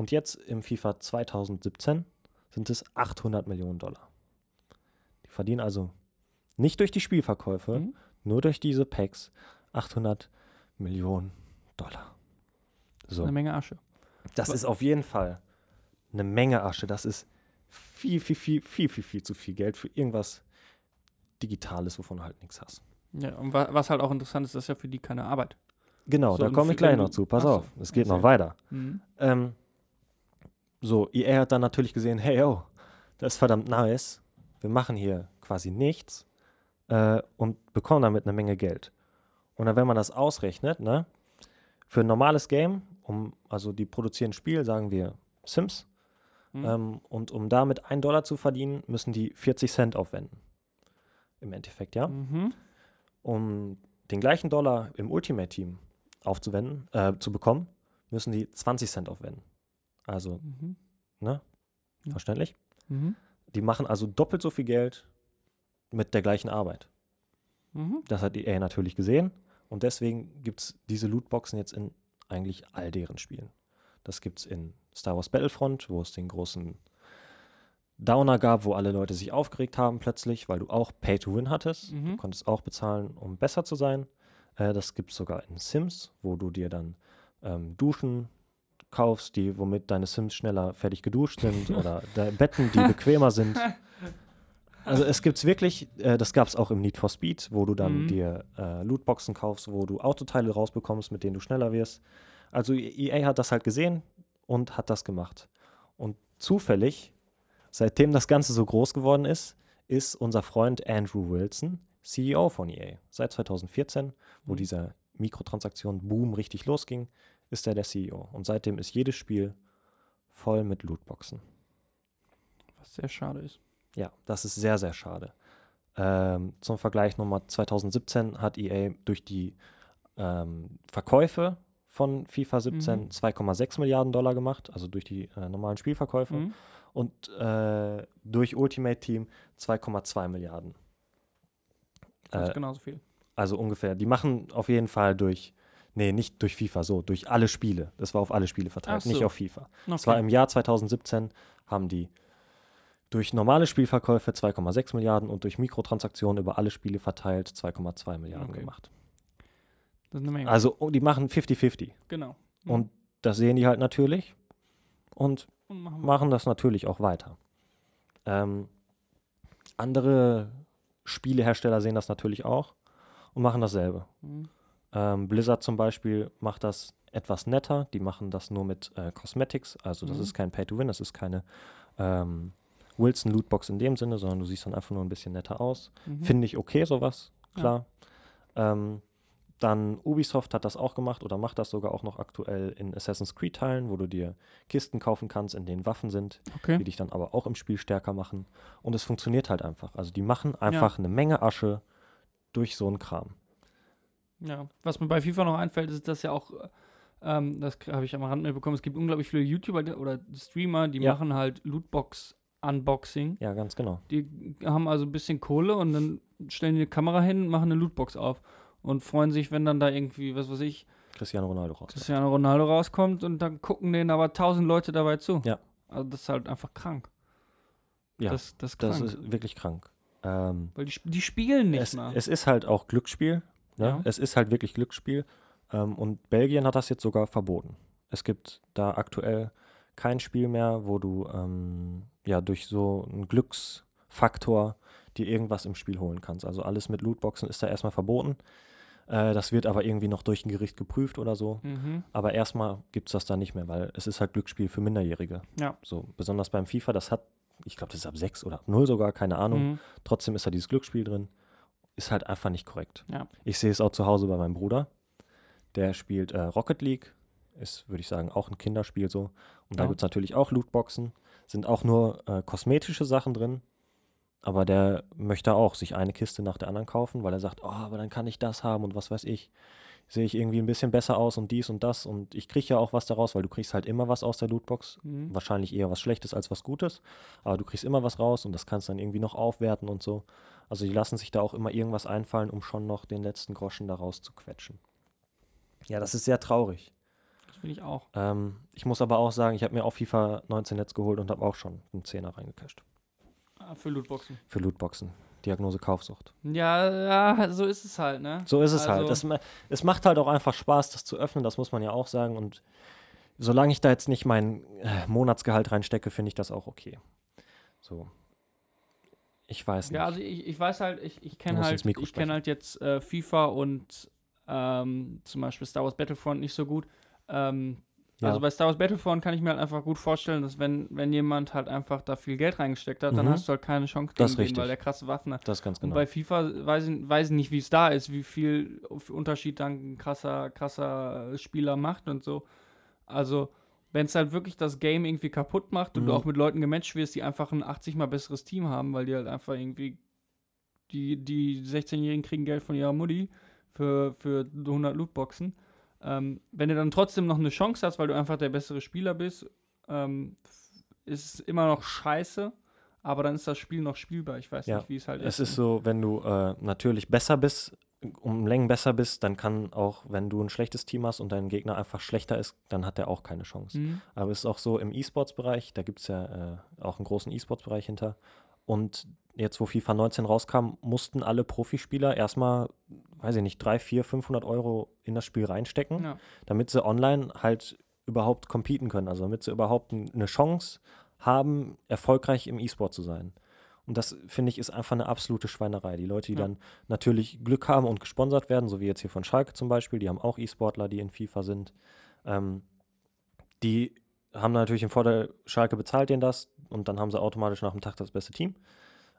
Und jetzt im FIFA 2017 sind es 800 Millionen Dollar. Die verdienen also nicht durch die Spielverkäufe, Mhm. nur durch diese Packs 800 Millionen Dollar. Das ist So. eine Menge Asche. Das ist auf jeden Fall eine Menge Asche. Das ist viel, viel, viel, viel, viel, viel zu viel Geld für irgendwas Digitales, wovon du halt nichts hast. Ja, und wa was halt auch interessant ist, das ist ja für die keine Arbeit. Genau, So, da komme ich gleich noch zu. Pass Ach auf, es geht noch weiter. Mhm. Ähm, so, EA hat dann natürlich gesehen, hey, yo, das ist verdammt nice. Wir machen hier quasi nichts äh, und bekommen damit eine Menge Geld. Und dann, wenn man das ausrechnet, ne, für ein normales Game, um, also die produzieren ein Spiel, sagen wir Sims, Mhm. ähm, und um damit einen Dollar zu verdienen, müssen die 40 Cent aufwenden. Im Endeffekt, ja. Mhm. Um den gleichen Dollar im Ultimate-Team aufzuwenden, äh, zu bekommen, müssen die 20 Cent aufwenden. Also, Mhm. ne? Verständlich? Mhm. Die machen also doppelt so viel Geld mit der gleichen Arbeit. Mhm. Das hat EA natürlich gesehen und deswegen gibt es diese Lootboxen jetzt in eigentlich all deren Spielen. Das gibt es in Star Wars Battlefront, wo es den großen Downer gab, wo alle Leute sich aufgeregt haben plötzlich, weil du auch Pay to Win hattest. Mhm. Du konntest auch bezahlen, um besser zu sein. Äh, das gibt es sogar in Sims, wo du dir dann ähm, Duschen kaufst, die, womit deine Sims schneller fertig geduscht sind oder de Betten, die bequemer sind. Also es gibt es wirklich, äh, das gab es auch im Need for Speed, wo du dann Mhm. dir äh, Lootboxen kaufst, wo du Autoteile rausbekommst, mit denen du schneller wirst. Also EA hat das halt gesehen und hat das gemacht. Und zufällig, seitdem das Ganze so groß geworden ist, ist unser Freund Andrew Wilson CEO von EA. Seit 2014, wo Mhm. dieser Mikrotransaktion-Boom richtig losging, ist er der CEO. Und seitdem ist jedes Spiel voll mit Lootboxen. Was sehr schade ist. Ja, das ist sehr, sehr schade. Ähm, zum Vergleich nochmal, 2017 hat EA durch die ähm, Verkäufe von FIFA 17 Mhm. 2,6 Milliarden Dollar gemacht, also durch die äh, normalen Spielverkäufe. Mhm. Und äh, durch Ultimate Team 2,2 Milliarden. Fast Äh, genauso viel. also ungefähr. Die machen auf jeden Fall durch, nee, nicht durch FIFA, so, durch alle Spiele. Das war auf alle Spiele verteilt, Ach nicht so. auf FIFA. Okay. Es war im Jahr 2017, haben die durch normale Spielverkäufe 2,6 Milliarden und durch Mikrotransaktionen über alle Spiele verteilt 2,2 Milliarden Okay. gemacht. das ist eine Menge. Also oh, die machen 50-50. genau. Mhm. Und das sehen die halt natürlich und Und machen machen das natürlich auch weiter. Ähm, andere Spielehersteller sehen das natürlich auch und machen dasselbe. Mhm. Ähm, Blizzard zum Beispiel macht das etwas netter. Die machen das nur mit äh, Cosmetics. Also das Mhm. ist kein Pay-to-Win, das ist keine ähm, Wilson Lootbox in dem Sinne, sondern du siehst dann einfach nur ein bisschen netter aus. Mhm. Finde ich okay, sowas, Ja. klar. Ähm, dann Ubisoft hat das auch gemacht oder macht das sogar auch noch aktuell in Assassin's Creed-Teilen, wo du dir Kisten kaufen kannst, in denen Waffen sind, die Okay. dich dann aber auch im Spiel stärker machen. Und es funktioniert halt einfach. Also die machen einfach eine Menge Asche durch so einen Kram. Ja. Was mir bei FIFA noch einfällt, ist, dass ja auch, äh, ähm, das habe ich am Rand mitbekommen, es gibt unglaublich viele YouTuber oder Streamer, die Ja. machen halt Lootbox-Unboxing. Ja, ganz genau. Die haben also ein bisschen Kohle und dann stellen die eine Kamera hin, machen eine Lootbox auf und freuen sich, wenn dann da irgendwie, was weiß ich, Cristiano Ronaldo raus. Cristiano Ronaldo rauskommt und dann gucken denen aber tausend Leute dabei zu. Ja. Also das ist halt einfach krank. Ja, Das, das ist das ist wirklich krank. Ähm, Weil die, die spielen nicht es, mal. es ist halt auch Glücksspiel. Ne? Ja. Es ist halt wirklich Glücksspiel. Ähm, und Belgien hat das jetzt sogar verboten. Es gibt da aktuell kein Spiel mehr, wo du ähm, ja durch so einen Glücksfaktor dir irgendwas im Spiel holen kannst. Also alles mit Lootboxen ist da erstmal verboten. Äh, das wird aber irgendwie noch durch ein Gericht geprüft oder so. mhm. Aber erstmal gibt es das da nicht mehr, weil es ist halt Glücksspiel für Minderjährige. Ja. So, besonders beim FIFA, das hat, ich glaube, das ist ab 6 oder ab 0 sogar, keine Ahnung. Mhm. Trotzdem ist da dieses Glücksspiel drin. Ist halt einfach nicht korrekt. Ja. Ich sehe es auch zu Hause bei meinem Bruder. Der spielt äh, Rocket League. Ist, würde ich sagen, auch ein Kinderspiel so. Und da Ja. gibt es natürlich auch Lootboxen. Sind auch nur äh, kosmetische Sachen drin. aber der möchte auch sich eine Kiste nach der anderen kaufen, weil er sagt, oh, aber dann kann ich das haben und was weiß ich. Sehe ich irgendwie ein bisschen besser aus und dies und das und ich kriege ja auch was daraus, weil du kriegst halt immer was aus der Lootbox. Mhm. Wahrscheinlich eher was Schlechtes als was Gutes, aber du kriegst immer was raus und das kannst dann irgendwie noch aufwerten und so. Also die lassen sich da auch immer irgendwas einfallen, um schon noch den letzten Groschen daraus zu quetschen. Ja, das ist sehr traurig. Das finde ich auch. Ähm, ich muss aber auch sagen, ich habe mir auch FIFA 19 jetzt geholt und habe auch schon einen Zehner reingecasht. Ah, Für Lootboxen. Für Lootboxen. Diagnose Kaufsucht. Ja, ja, so ist es halt, ne? So ist es halt. Also- Es, ma- es macht halt auch einfach Spaß, das zu öffnen, das muss man ja auch sagen. Und solange ich da jetzt nicht mein äh, Monatsgehalt reinstecke, finde ich das auch okay. So. Ich weiß nicht. Ja, also ich, ich weiß halt, ich, ich kenne halt, ich kenne halt jetzt äh, FIFA und ähm, zum Beispiel Star Wars Battlefront nicht so gut. Ähm, Ja. Also bei Star Wars Battlefront kann ich mir halt einfach gut vorstellen, dass wenn, wenn jemand halt einfach da viel Geld reingesteckt hat, dann Mhm. hast du halt keine Chance gegen den, weil der krasse Waffen hat. das ist ganz Und genau. bei FIFA weiß ich, weiß ich nicht, wie es da ist, wie viel Unterschied dann ein krasser, krasser Spieler macht und so. Also, wenn es halt wirklich das Game irgendwie kaputt macht und du Mhm. auch mit Leuten gematcht wirst, die einfach ein 80 mal besseres Team haben, weil die halt einfach irgendwie die, die 16-Jährigen kriegen Geld von ihrer Mutti für, für 100 Lootboxen. Ähm, wenn du dann trotzdem noch eine Chance hast, weil du einfach der bessere Spieler bist, ähm, ist es immer noch scheiße, aber dann ist das Spiel noch spielbar. Ich weiß Ja, nicht, wie es halt Es ist so, wenn du äh, natürlich besser bist, um Längen besser bist, dann kann auch, wenn du ein schlechtes Team hast und dein Gegner einfach schlechter ist, dann hat er auch keine Chance. Mhm. Aber es ist auch so im E-Sports-Bereich, da gibt es ja äh, auch einen großen E-Sports-Bereich hinter. Und jetzt, wo FIFA 19 rauskam, mussten alle Profispieler erstmal, weiß ich nicht, 3, 4, 500 Euro in das Spiel reinstecken, Ja. damit sie online halt überhaupt competen können. Also damit sie überhaupt eine Chance haben, erfolgreich im E-Sport zu sein. Und das, finde ich, ist einfach eine absolute Schweinerei. Die Leute, die Ja. dann natürlich Glück haben und gesponsert werden, so wie jetzt hier von Schalke zum Beispiel, die haben auch E-Sportler, die in FIFA sind. Ähm, die haben natürlich den Vorteil, Schalke bezahlt denen das und dann haben sie automatisch nach dem Tag das beste Team.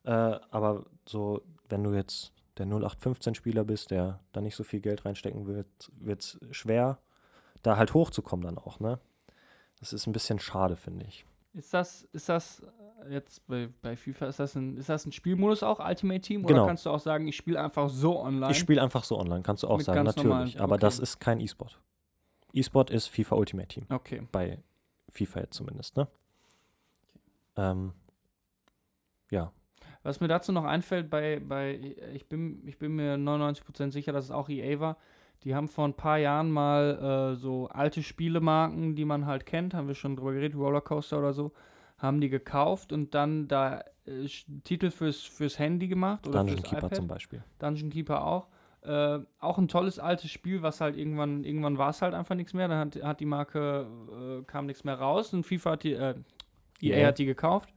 Äh, aber so, wenn du jetzt der 0815-Spieler bist, der da nicht so viel Geld reinstecken will, wird es schwer, da halt hochzukommen dann auch, ne? Das ist ein bisschen schade, finde ich. Ist das, ist das jetzt bei, bei FIFA, ist das, ein, ist das ein Spielmodus auch, Ultimate Team? Genau. Oder kannst du auch sagen, ich spiele einfach so online? Ich spiele einfach so online, kannst du auch Mit sagen, natürlich. normalen- Aber das ist kein E-Sport. E-Sport ist FIFA Ultimate Team. Okay. Bei FIFA jetzt zumindest, ne? Ähm, ja. Was mir dazu noch einfällt, bei, bei ich, bin, ich bin mir 99% sicher, dass es auch EA war. Die haben vor ein paar Jahren mal äh, so alte Spielemarken, die man halt kennt, haben wir schon drüber geredet, Rollercoaster oder so, haben die gekauft und dann da äh, Titel fürs, fürs Handy gemacht oder Dungeon fürs Keeper iPad. zum Beispiel. Dungeon Keeper auch. Äh, auch ein tolles altes Spiel, was halt irgendwann, irgendwann war es halt einfach nichts mehr. Dann hat, hat die Marke, äh, kam nichts mehr raus und FIFA hat die, äh, EA EA. hat die gekauft.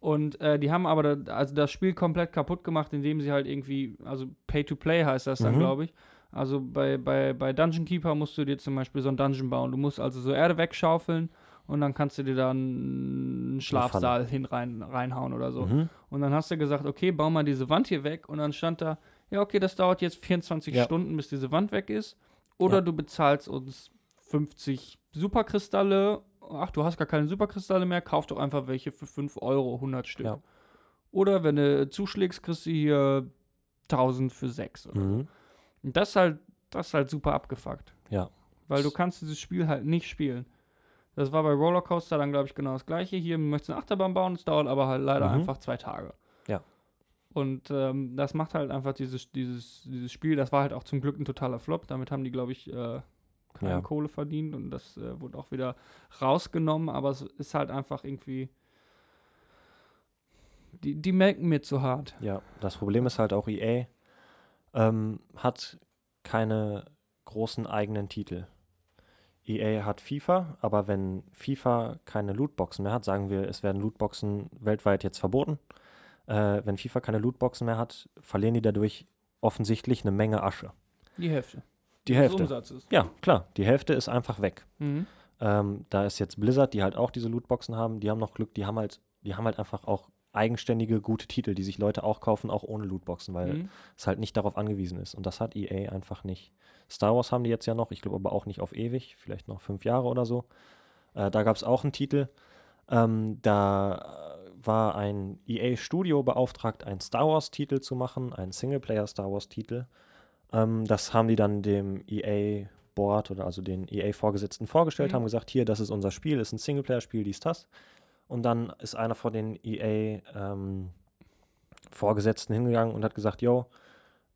Und äh, die haben aber da, also das Spiel komplett kaputt gemacht, indem sie halt irgendwie, also Pay-to-Play heißt das dann, Mhm. glaube ich. Also bei, bei, bei Dungeon Keeper musst du dir zum Beispiel so ein Dungeon bauen. Du musst also so Erde wegschaufeln und dann kannst du dir da einen Schlafsaal hin rein, reinhauen oder so. Mhm. Und dann hast du gesagt, okay, bau mal diese Wand hier weg. Und dann stand da, ja, okay, das dauert jetzt 24 Ja. Stunden, bis diese Wand weg ist. Oder Ja. du bezahlst uns 50 Superkristalle. Ach, du hast gar keine Superkristalle mehr, kauf doch einfach welche für 5 Euro, 100 Stück. Ja. Oder wenn du zuschlägst, kriegst du hier 1000 für 6. Oder so. Mhm. Und das ist halt, das ist halt super abgefuckt. Ja. Weil du kannst dieses Spiel halt nicht spielen. Das war bei Rollercoaster dann, glaube ich, genau das gleiche. Hier möchtest du eine Achterbahn bauen, es dauert aber halt leider Mhm. einfach zwei Tage. Ja. Und ähm, das macht halt einfach dieses, dieses, dieses Spiel, das war halt auch zum Glück ein totaler Flop. Damit haben die, glaube ich, äh, keine Ja. Kohle verdient und das äh, wurde auch wieder rausgenommen, aber es ist halt einfach irgendwie. Die, die melken mir zu hart. Ja, das Problem ist halt auch EA ähm, hat keine großen eigenen Titel. EA hat FIFA, aber wenn FIFA keine Lootboxen mehr hat, sagen wir, es werden Lootboxen weltweit jetzt verboten. Äh, wenn FIFA keine Lootboxen mehr hat, verlieren die dadurch offensichtlich eine Menge Asche. Die Hälfte. Die des Hälfte. Umsatzes. Ja, klar, die Hälfte ist einfach weg. Mhm. Ähm, da ist jetzt Blizzard, die halt auch diese Lootboxen haben, die haben noch Glück, die haben halt, die haben halt einfach auch eigenständige, gute Titel, die sich Leute auch kaufen, auch ohne Lootboxen, weil Mhm. es halt nicht darauf angewiesen ist. Und das hat EA einfach nicht. Star Wars haben die jetzt ja noch, ich glaube aber auch nicht auf ewig, vielleicht noch fünf Jahre oder so. Äh, da gab es auch einen Titel. Ähm, da äh, war ein EA-Studio beauftragt, einen Star Wars-Titel zu machen, einen Singleplayer-Star Wars-Titel. Ähm, das haben die dann dem EA-Board oder also den EA-Vorgesetzten vorgestellt, Mhm. haben gesagt, hier, das ist unser Spiel, ist ein Singleplayer-Spiel, dies, das. Und dann ist einer von den EA-Vorgesetzten hingegangen und hat gesagt, yo,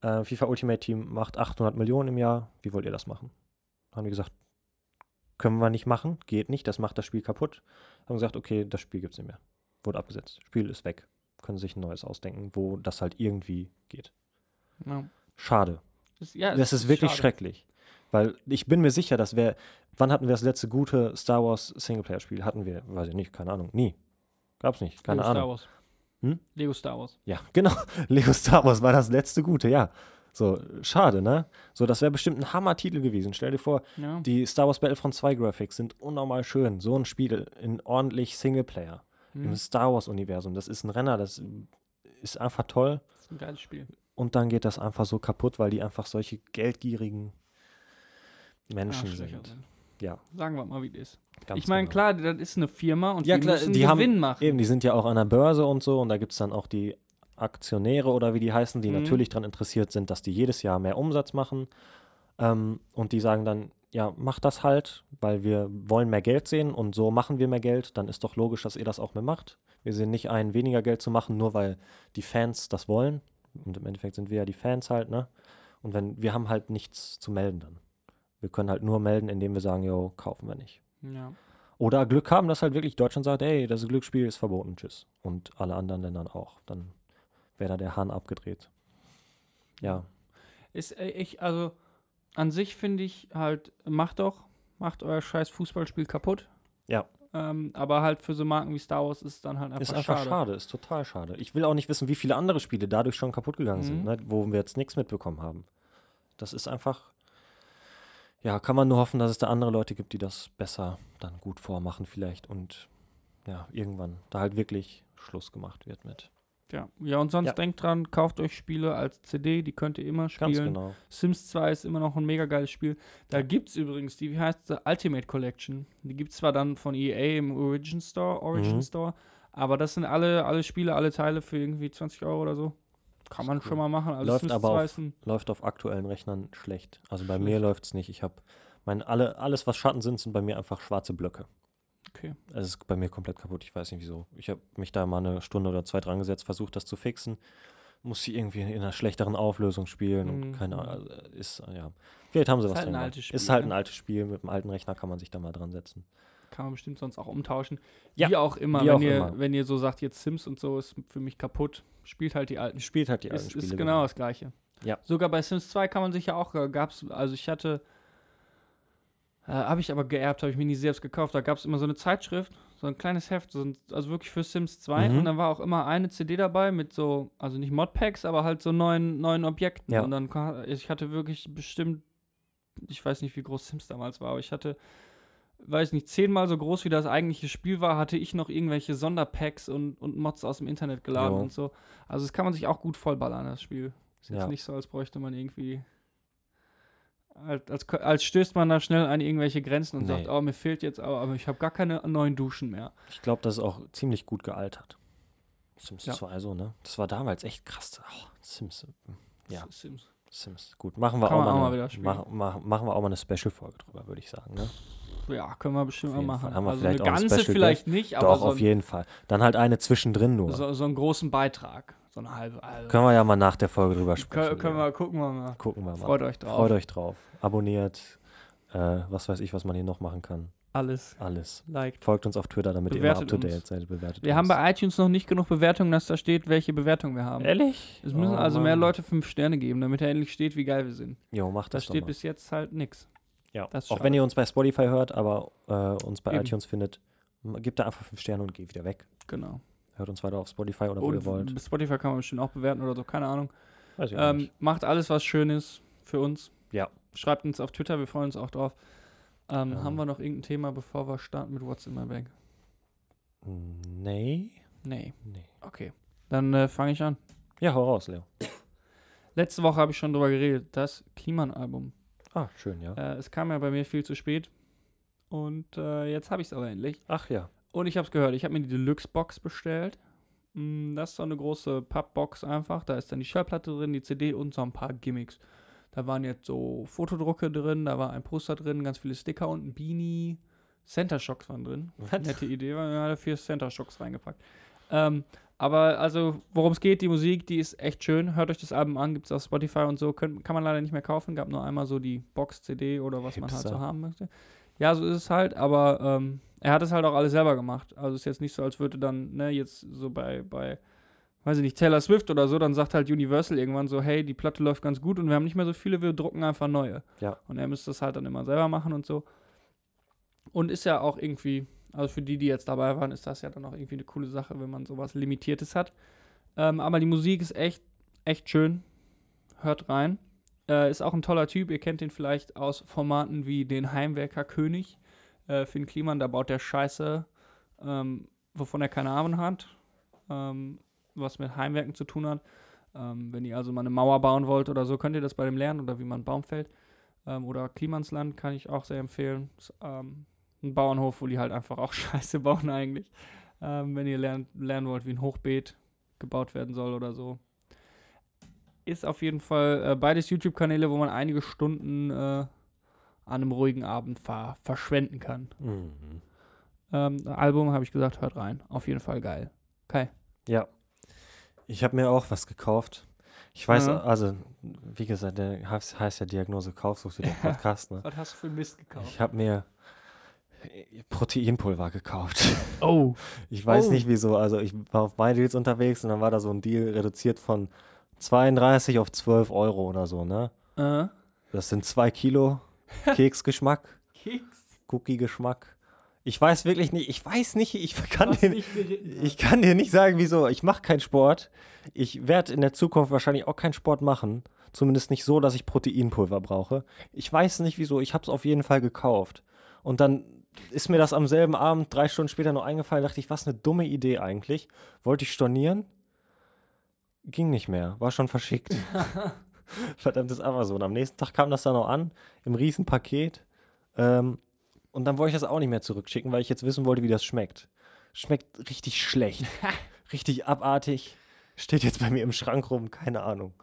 äh, FIFA Ultimate Team macht 800 Millionen im Jahr, wie wollt ihr das machen? Haben die gesagt, können wir nicht machen, geht nicht, das macht das Spiel kaputt. Haben gesagt, okay, das Spiel gibt es nicht mehr. Wurde abgesetzt. Spiel ist weg. Können sich ein neues ausdenken, wo das halt irgendwie geht. Ja. Schade. Das, ja, Das ist wirklich schade. schrecklich. Weil ich bin mir sicher, dass wir. Wann hatten wir das letzte gute Star Wars Singleplayer-Spiel? Hatten wir, weiß ich nicht, keine Ahnung. Nie. Gab's nicht, keine Lego Ahnung. Star Wars. Hm? Lego Star Wars. Ja, genau. Lego Star Wars war das letzte gute, ja. So, schade, ne? So, das wäre bestimmt ein Hammer-Titel gewesen. Stell dir vor, Ja. die Star Wars Battlefront 2 Graphics sind unnormal schön. So ein Spiel in ordentlich Singleplayer. Hm. Im Star Wars-Universum. Das ist ein Renner, das ist einfach toll. Das ist ein geiles Spiel. Und dann geht das einfach so kaputt, weil die einfach solche geldgierigen Menschen sind. sind. Ja, Sagen wir mal, wie das ist. ganz ich meine, genau. klar, das ist eine Firma und Ja, die klar, müssen die haben- Gewinn machen. Eben, die sind ja auch an der Börse und so und da gibt es dann auch die Aktionäre oder wie die heißen, die Mhm. natürlich daran interessiert sind, dass die jedes Jahr mehr Umsatz machen. Ähm, und die sagen dann, ja, mach das halt, weil wir wollen mehr Geld sehen und so machen wir mehr Geld. Dann ist doch logisch, dass ihr das auch mehr macht. Wir sehen nicht ein, weniger Geld zu machen, nur weil die Fans das wollen. Und im Endeffekt sind wir ja die Fans halt, ne? Und wenn, wir haben halt nichts zu melden dann. Wir können halt nur melden, indem wir sagen, jo, kaufen wir nicht. Ja. Oder Glück haben, dass halt wirklich Deutschland sagt, ey, das Glücksspiel ist verboten, tschüss. Und alle anderen Ländern auch. Dann wäre da der Hahn abgedreht. Ja, Ist äh, ich, also an sich finde ich halt, macht doch, macht euer scheiß Fußballspiel kaputt. Ja. Ähm, aber halt für so Marken wie Star Wars ist es dann halt einfach, ist einfach schade. schade. ist total schade. Ich will auch nicht wissen, wie viele andere Spiele dadurch schon kaputt gegangen sind, Mhm. ne, wo wir jetzt nichts mitbekommen haben. Das ist einfach, ja, kann man nur hoffen, dass es da andere Leute gibt, die das besser dann gut vormachen vielleicht und ja, irgendwann da halt wirklich Schluss gemacht wird mit. Ja. ja, und sonst Ja. denkt dran, kauft euch Spiele als CD, die könnt ihr immer spielen. Ganz genau. Sims 2 ist immer noch ein mega geiles Spiel. Da Ja. gibt es übrigens die, wie heißt sie, Ultimate Collection. Die gibt es zwar dann von EA im Origin Store, Origin Mhm. Store, aber das sind alle, alle Spiele, alle Teile für irgendwie 20 Euro oder so. Kann man cool. schon mal machen. Also Läuft aber 2 auf- läuft auf aktuellen Rechnern schlecht. Also bei Schlecht. mir läuft es nicht. Ich habe mein alle alles was Schatten sind, sind bei mir einfach schwarze Blöcke. okay. Es ist bei mir komplett kaputt. Ich weiß nicht wieso. Ich habe mich da mal eine Stunde oder zwei dran gesetzt, versucht das zu fixen. Muss sie irgendwie in einer schlechteren Auflösung spielen und Mhm. keine Ahnung. also, Ist ja. Vielleicht haben sie Ist was halt altes gemacht. Ist Spiel, halt ne? ein altes Spiel. Mit einem alten Rechner kann man sich da mal dran setzen. Kann man bestimmt sonst auch umtauschen. Ja, Wie auch immer, wie wenn, auch ihr, immer. wenn ihr so sagt, jetzt Sims und so ist für mich kaputt, spielt halt die alten Spielt halt die alten ist, Spiele. ist genau das gleiche. Ja. Sogar bei Sims 2 kann man sich ja auch, äh, gab's, also ich hatte, äh, habe ich aber geerbt, habe ich mir nie selbst gekauft. Da gab es immer so eine Zeitschrift, so ein kleines Heft, so ein, also wirklich für Sims 2. Mhm. Und dann war auch immer eine CD dabei mit so, also nicht Modpacks, aber halt so neuen, neuen Objekten. Ja. Und dann, ich hatte wirklich bestimmt, ich weiß nicht, wie groß Sims damals war, aber ich hatte, weiß nicht, zehnmal so groß wie das eigentliche Spiel war, hatte ich noch irgendwelche Sonderpacks und, und Mods aus dem Internet geladen Jo. und so. Also das kann man sich auch gut vollballern, das Spiel. Ist jetzt Ja. nicht so, als bräuchte man irgendwie. Als, als, als stößt man da schnell an irgendwelche Grenzen und Nee. sagt, oh, mir fehlt jetzt aber, aber ich habe gar keine neuen Duschen mehr. Ich glaube, das ist auch ziemlich gut gealtert. Sims Ja. 2 so, ne? Das war damals echt krass. Oh, Sims. äh, Ja. Sims. Sims. Gut, machen wir auch mal, auch mal eine, mach, mach, machen wir auch mal eine Special-Folge drüber, würde ich sagen. Ne? Ja, können wir bestimmt mal machen. Fall. Haben wir also vielleicht eine ganze Special vielleicht nicht, aber Doch, so, auf jeden Fall. Dann halt eine zwischendrin nur. so, so einen großen Beitrag. So eine halbe. Also, Können wir ja mal nach der Folge drüber sprechen. können, wir, gucken wir mal. Gucken wir mal. Freut euch drauf. Freut euch drauf. Abonniert. Äh, was weiß ich, was man hier noch machen kann. Alles. Alles. Liked. Folgt uns auf Twitter, damit Bewertet ihr immer up to date seid. Bewertet Wir uns. haben bei iTunes noch nicht genug Bewertungen, dass da steht, welche Bewertung wir haben. Ehrlich? Es müssen Oh, also mehr Mann. Leute fünf Sterne geben, damit er endlich steht, wie geil wir sind. Jo, macht Da das doch steht mal. bis jetzt halt nix. Ja. Auch schade. wenn ihr uns bei Spotify hört, aber äh, uns bei Eben. iTunes findet, gebt da einfach fünf Sterne und geht wieder weg. Genau. Hört uns weiter auf Spotify oder wo ihr wollt. Und Spotify kann man bestimmt auch bewerten oder so, keine Ahnung. Weiß ich Ähm, nicht. macht alles, was schön ist für uns. Ja. Schreibt uns auf Twitter, wir freuen uns auch drauf. Ähm, Ähm. Haben wir noch irgendein Thema, bevor wir starten mit What's in my bag? Nee. Nee. Nee. Okay. Dann äh, fange ich an. Ja, hau raus, Leo. Letzte Woche habe ich schon drüber geredet, das Kliman-Album. Ah, schön, ja. Äh, es kam ja bei mir viel zu spät. Und äh, jetzt habe ich es aber endlich. Ach ja. Und ich habe es gehört, ich habe mir die Deluxe-Box bestellt. Mm, Das ist so eine große Pappbox einfach. Da ist dann die Schallplatte drin, die CD und so ein paar Gimmicks. Da waren jetzt so Fotodrucke drin, da war ein Poster drin, ganz viele Sticker und ein Beanie. Center Shocks waren drin. Nette Idee, weil wir haben vier Center Shocks reingepackt. Ähm, aber also, worum es geht, die Musik, die ist echt schön. Hört euch das Album an, gibt es auf Spotify und so. Könnt, kann man leider nicht mehr kaufen. Gab nur einmal so die Box-CD oder was man halt Hipster. so haben möchte. Ja, so ist es halt, aber ähm, er hat es halt auch alles selber gemacht. Also ist jetzt nicht so, als würde dann, ne, jetzt so bei, bei, weiß ich nicht, Taylor Swift oder so, dann sagt halt Universal irgendwann so, hey, die Platte läuft ganz gut und wir haben nicht mehr so viele, wir drucken einfach neue. Ja. Und er müsste das halt dann immer selber machen und so. Und ist ja auch irgendwie, also für die, die jetzt dabei waren, ist das ja dann auch irgendwie eine coole Sache, wenn man sowas Limitiertes hat. Ähm, aber die Musik ist echt, echt schön. Hört rein. Äh, ist auch ein toller Typ. Ihr kennt ihn vielleicht aus Formaten wie den Heimwerker König. Äh, Finn Kliman, da baut der Scheiße, ähm, wovon er keine Ahnung hat. Ähm, was mit Heimwerken zu tun hat. Ähm, wenn ihr also mal eine Mauer bauen wollt oder so, könnt ihr das bei dem lernen oder wie man einen Baum fällt. Ähm, oder Klimansland kann ich auch sehr empfehlen. Ist, ähm, ein Bauernhof, wo die halt einfach auch Scheiße bauen eigentlich. Ähm, wenn ihr lernt, lernen wollt, wie ein Hochbeet gebaut werden soll oder so. Ist auf jeden Fall äh, beides YouTube-Kanäle, wo man einige Stunden äh, an einem ruhigen Abend ver verschwenden kann. Mhm. Ähm, Album habe ich gesagt, hört rein. Auf jeden Fall geil. Kai. Ja. Ich habe mir auch was gekauft. Ich weiß, Ja. also, wie gesagt, der heißt, heißt ja Diagnose Kaufsucht, der Podcast, ne? Was hast du für Mist gekauft? Ich habe mir Proteinpulver gekauft. Oh. Ich weiß Oh. nicht wieso. Also ich war auf MyDeals unterwegs und dann war da so ein Deal reduziert von 32 auf 12 Euro oder so, ne? Äh. Das sind zwei Kilo Keksgeschmack, Keks. Cookie-Geschmack. Ich weiß wirklich nicht, ich weiß nicht, ich kann Was dir, nicht geritten ich kann dir nicht sagen, wieso. Ich mache keinen Sport. Ich werde in der Zukunft wahrscheinlich auch keinen Sport machen. Zumindest nicht so, dass ich Proteinpulver brauche. Ich weiß nicht wieso. Ich habe es auf jeden Fall gekauft. Und dann ist mir das am selben Abend, drei Stunden später noch eingefallen. Dachte ich, was eine dumme Idee eigentlich. Wollte ich stornieren? Ging nicht mehr. War schon verschickt. Verdammtes Amazon. Am nächsten Tag kam das dann noch an. Im Riesenpaket. Ähm, und dann wollte ich das auch nicht mehr zurückschicken, weil ich jetzt wissen wollte, wie das schmeckt. Schmeckt richtig schlecht. richtig abartig. Steht jetzt bei mir im Schrank rum, keine Ahnung.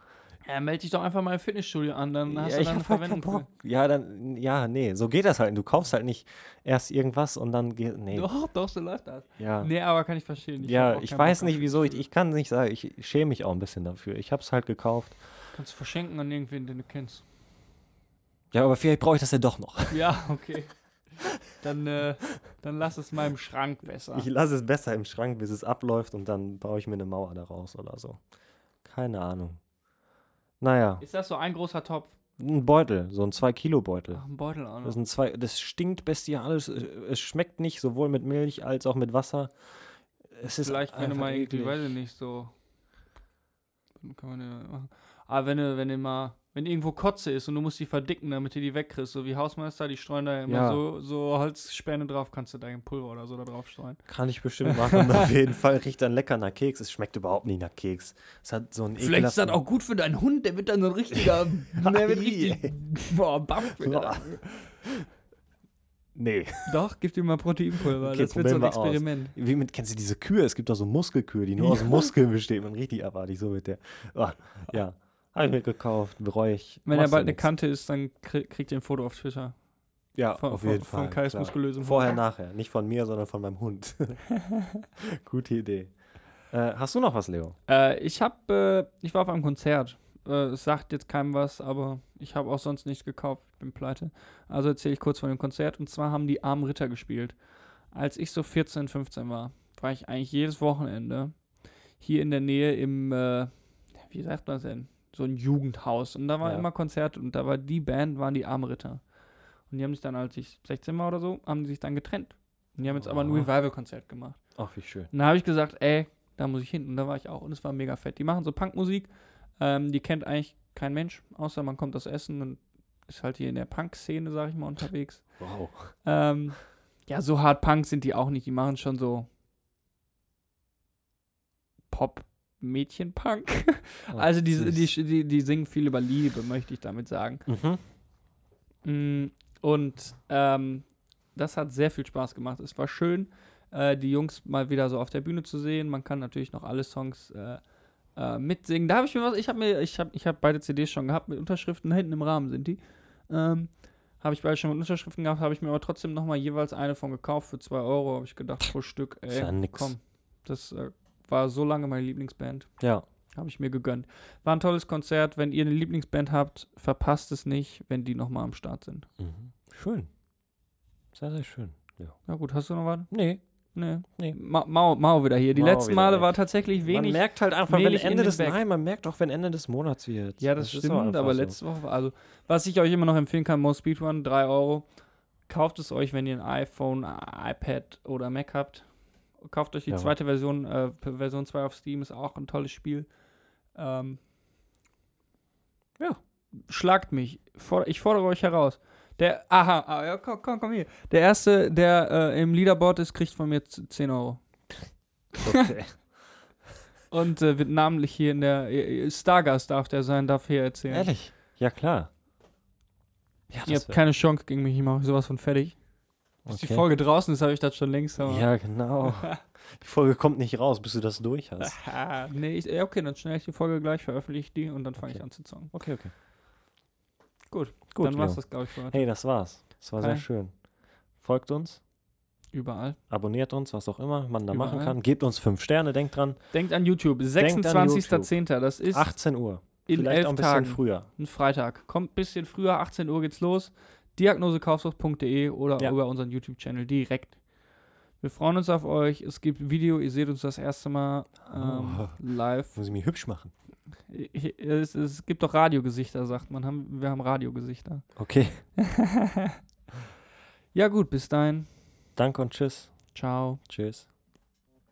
Ja, melde dich doch einfach mal im Fitnessstudio an, dann hast ja, du ich dann hab halt Verwendung Bock. Ja, dann, ja, nee, so geht das halt. Du kaufst halt nicht erst irgendwas und dann geht, nee. Doch, doch, so läuft das. ja. Nee, aber kann ich verstehen. ja, hab auch ich weiß Bock nicht wieso, ich, ich kann nicht sagen, ich schäme mich auch ein bisschen dafür. Ich hab's halt gekauft. Kannst du verschenken an irgendwen, den du kennst. Ja, aber vielleicht brauche ich das ja doch noch. Ja, okay. Dann, äh, dann lass es mal im Schrank besser. Ich lasse es besser im Schrank, bis es abläuft und dann baue ich mir eine Mauer daraus oder so. Keine Ahnung. Naja, Ist das so ein großer Topf? ein Beutel, so ein 2-Kilo-Beutel. Ach, ein Beutel auch noch. Das, sind zwei, das stinkt bestialisch. Es es schmeckt nicht, sowohl mit Milch als auch mit Wasser. Es ist Vielleicht, wenn du mal irgendwie, eklig. weiß ich nicht, so. Kann man ja machen. Aber wenn du, wenn du mal, wenn irgendwo Kotze ist und du musst die verdicken, damit du die wegkriegst, so wie Hausmeister, die streuen da ja immer Ja. so, so Holzspäne drauf, kannst du da ein Pulver oder so da drauf streuen. Kann ich bestimmt machen. auf jeden Fall riecht dann lecker nach Keks. Es schmeckt überhaupt nicht nach Keks. Es hat so einen Vielleicht ist das auch gut für deinen Hund, der wird dann so ein richtiger, der wird richtig, boah, baff. wird er. Nee. Doch, gib dir mal Proteinpulver, Okay, das wird so ein probieren wir aus. Experiment. Wie mit, kennst du diese Kühe? Es gibt doch so Muskelkühe, die nur aus Muskeln bestehen. Und richtig abartig, so mit der. Oh, ja. Habe ich mir gekauft, bereue ich. Wenn er Machst bald eine nix. Kante ist, dann krie- kriegt ihr ein Foto auf Twitter. Ja, von- auf von- jeden von Fall. Kais klar. muskulösem Vorher, Hund. nachher. Nicht von mir, sondern von meinem Hund. Gute Idee. Äh, hast du noch was, Leo? Äh, ich habe, äh, ich war auf einem Konzert. Äh, es sagt jetzt keinem was, aber ich habe auch sonst nichts gekauft. Ich bin pleite. Also erzähle ich kurz von dem Konzert. Und zwar haben die Armen Ritter gespielt. Als ich so 14, 15 war, war ich eigentlich jedes Wochenende hier in der Nähe im, äh, wie sagt man das denn? So ein Jugendhaus. Und da war Ja. immer Konzert und da war die Band, waren die Armen Ritter. Und die haben sich dann, als ich 16 war oder so, haben die sich dann getrennt. Und die haben jetzt aber ein Oh. Revival-Konzert gemacht. Ach, wie schön. Und da habe ich gesagt, ey, da muss ich hin. Und da war ich auch. Und es war mega fett. Die machen so Punkmusik. Ähm, die kennt eigentlich kein Mensch, außer man kommt aus Essen und ist halt hier in der Punk-Szene, sag ich mal, unterwegs. Wow. Ähm, ja, so hart Punk sind die auch nicht. Die machen schon so Pop-Mädchen-Punk. Oh, also die, die, die, die singen viel über Liebe, möchte ich damit sagen. Mhm. Mm, Und ähm, das hat sehr viel Spaß gemacht. Es war schön. äh, die Jungs mal wieder so auf der Bühne zu sehen. Man kann natürlich noch alle Songs äh, äh, mitsingen. Da habe ich mir was, ich habe mir, ich habe ich hab beide CDs schon gehabt mit Unterschriften, hinten im Rahmen sind die. Ähm, habe ich beide schon mit Unterschriften gehabt, habe ich mir aber trotzdem nochmal jeweils eine von gekauft für 2 Euro, habe ich gedacht, pro Stück, ey, Ist ja nix. komm. Das äh, war so lange meine Lieblingsband. Ja. Habe ich mir gegönnt. War ein tolles Konzert. Wenn ihr eine Lieblingsband habt, verpasst es nicht, wenn die nochmal am Start sind. Mhm. Schön. Sehr, sehr schön. Ja. Na gut, hast du noch was? Nee. Nee. Nee. Ma Mau, Mau wieder hier. Die Mau letzten Male war tatsächlich wenig. man merkt halt einfach, wenn Ende des. Nein, man merkt auch, wenn Ende des Monats wird. ja, das, auch stimmt, aber so. letzte Woche, war- also, was ich euch immer noch empfehlen kann, Mo Speedrun, 3 Euro. Kauft es euch, wenn ihr ein iPhone, iPad oder Mac habt. Kauft euch die Ja. zweite Version, äh, Version 2 auf Steam, ist auch ein tolles Spiel. Ähm, ja, schlagt mich. Ich fordere euch heraus. Der, aha, ah, ja, komm, komm, komm hier. Der Erste, der äh, im Leaderboard ist, kriegt von mir z- 10 Euro. Okay. Und äh, wird namentlich hier in der äh, Stargast darf der sein, darf hier erzählen. Ehrlich? Ja, klar. Ja, Ihr habt keine Chance gegen mich, ich mache sowas von fertig. Bis die Okay. Folge draußen ist, habe ich das schon längst. Ja, genau. Die Folge kommt nicht raus, bis du das durch hast. Nee, ich, okay, dann schnell ich die Folge gleich, veröffentliche ich die und dann fange Okay. ich an zu zocken. Okay, okay. Gut, Gut, dann war's Leo. das, glaube ich, für heute. Hey, das war's. Das war sehr Okay. schön. Folgt uns, Überall. abonniert uns, was auch immer man da machen Überall. kann. Gebt uns fünf Sterne, denkt dran. Denkt an YouTube. an 26.10. Das ist 18 Uhr. in Vielleicht elf auch ein bisschen Tagen. früher. Ein Freitag. Kommt ein bisschen früher, 18 Uhr geht's los. Diagnosekaufsucht.de oder Ja. über unseren YouTube-Channel direkt. Wir freuen uns auf euch. Es gibt Video, ihr seht uns das erste Mal ähm, Oh. live. Muss ich mich hübsch machen. Es, es gibt doch Radiogesichter, sagt man. Haben, wir haben Radiogesichter. Okay. ja, gut, bis dahin. Danke und tschüss. Ciao. Tschüss.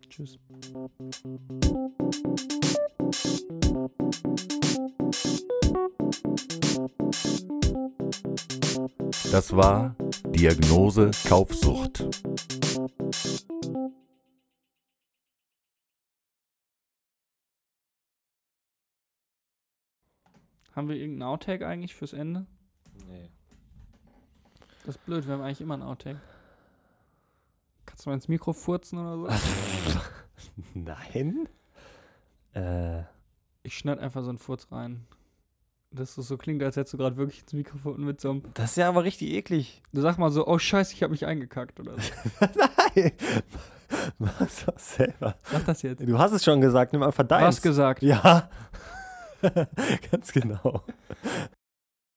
Tschüss. Das war Diagnose Kaufsucht. Haben wir irgendeinen Outtake eigentlich fürs Ende? Nee. Das ist blöd, wir haben eigentlich immer einen Outtake. Kannst du mal ins Mikro furzen oder so? Nein? Äh, Ich schneid einfach so einen Furz rein. Dass es so klingt, als hättest du gerade wirklich ins Mikrofon mit so einem. das ist ja aber richtig eklig. Du sag mal so, oh scheiße, ich habe mich eingekackt oder so. Nein. Mach's doch selber. Sag das jetzt. Du hast es schon gesagt, nimm einfach deins. Was gesagt? Ja. Ganz genau.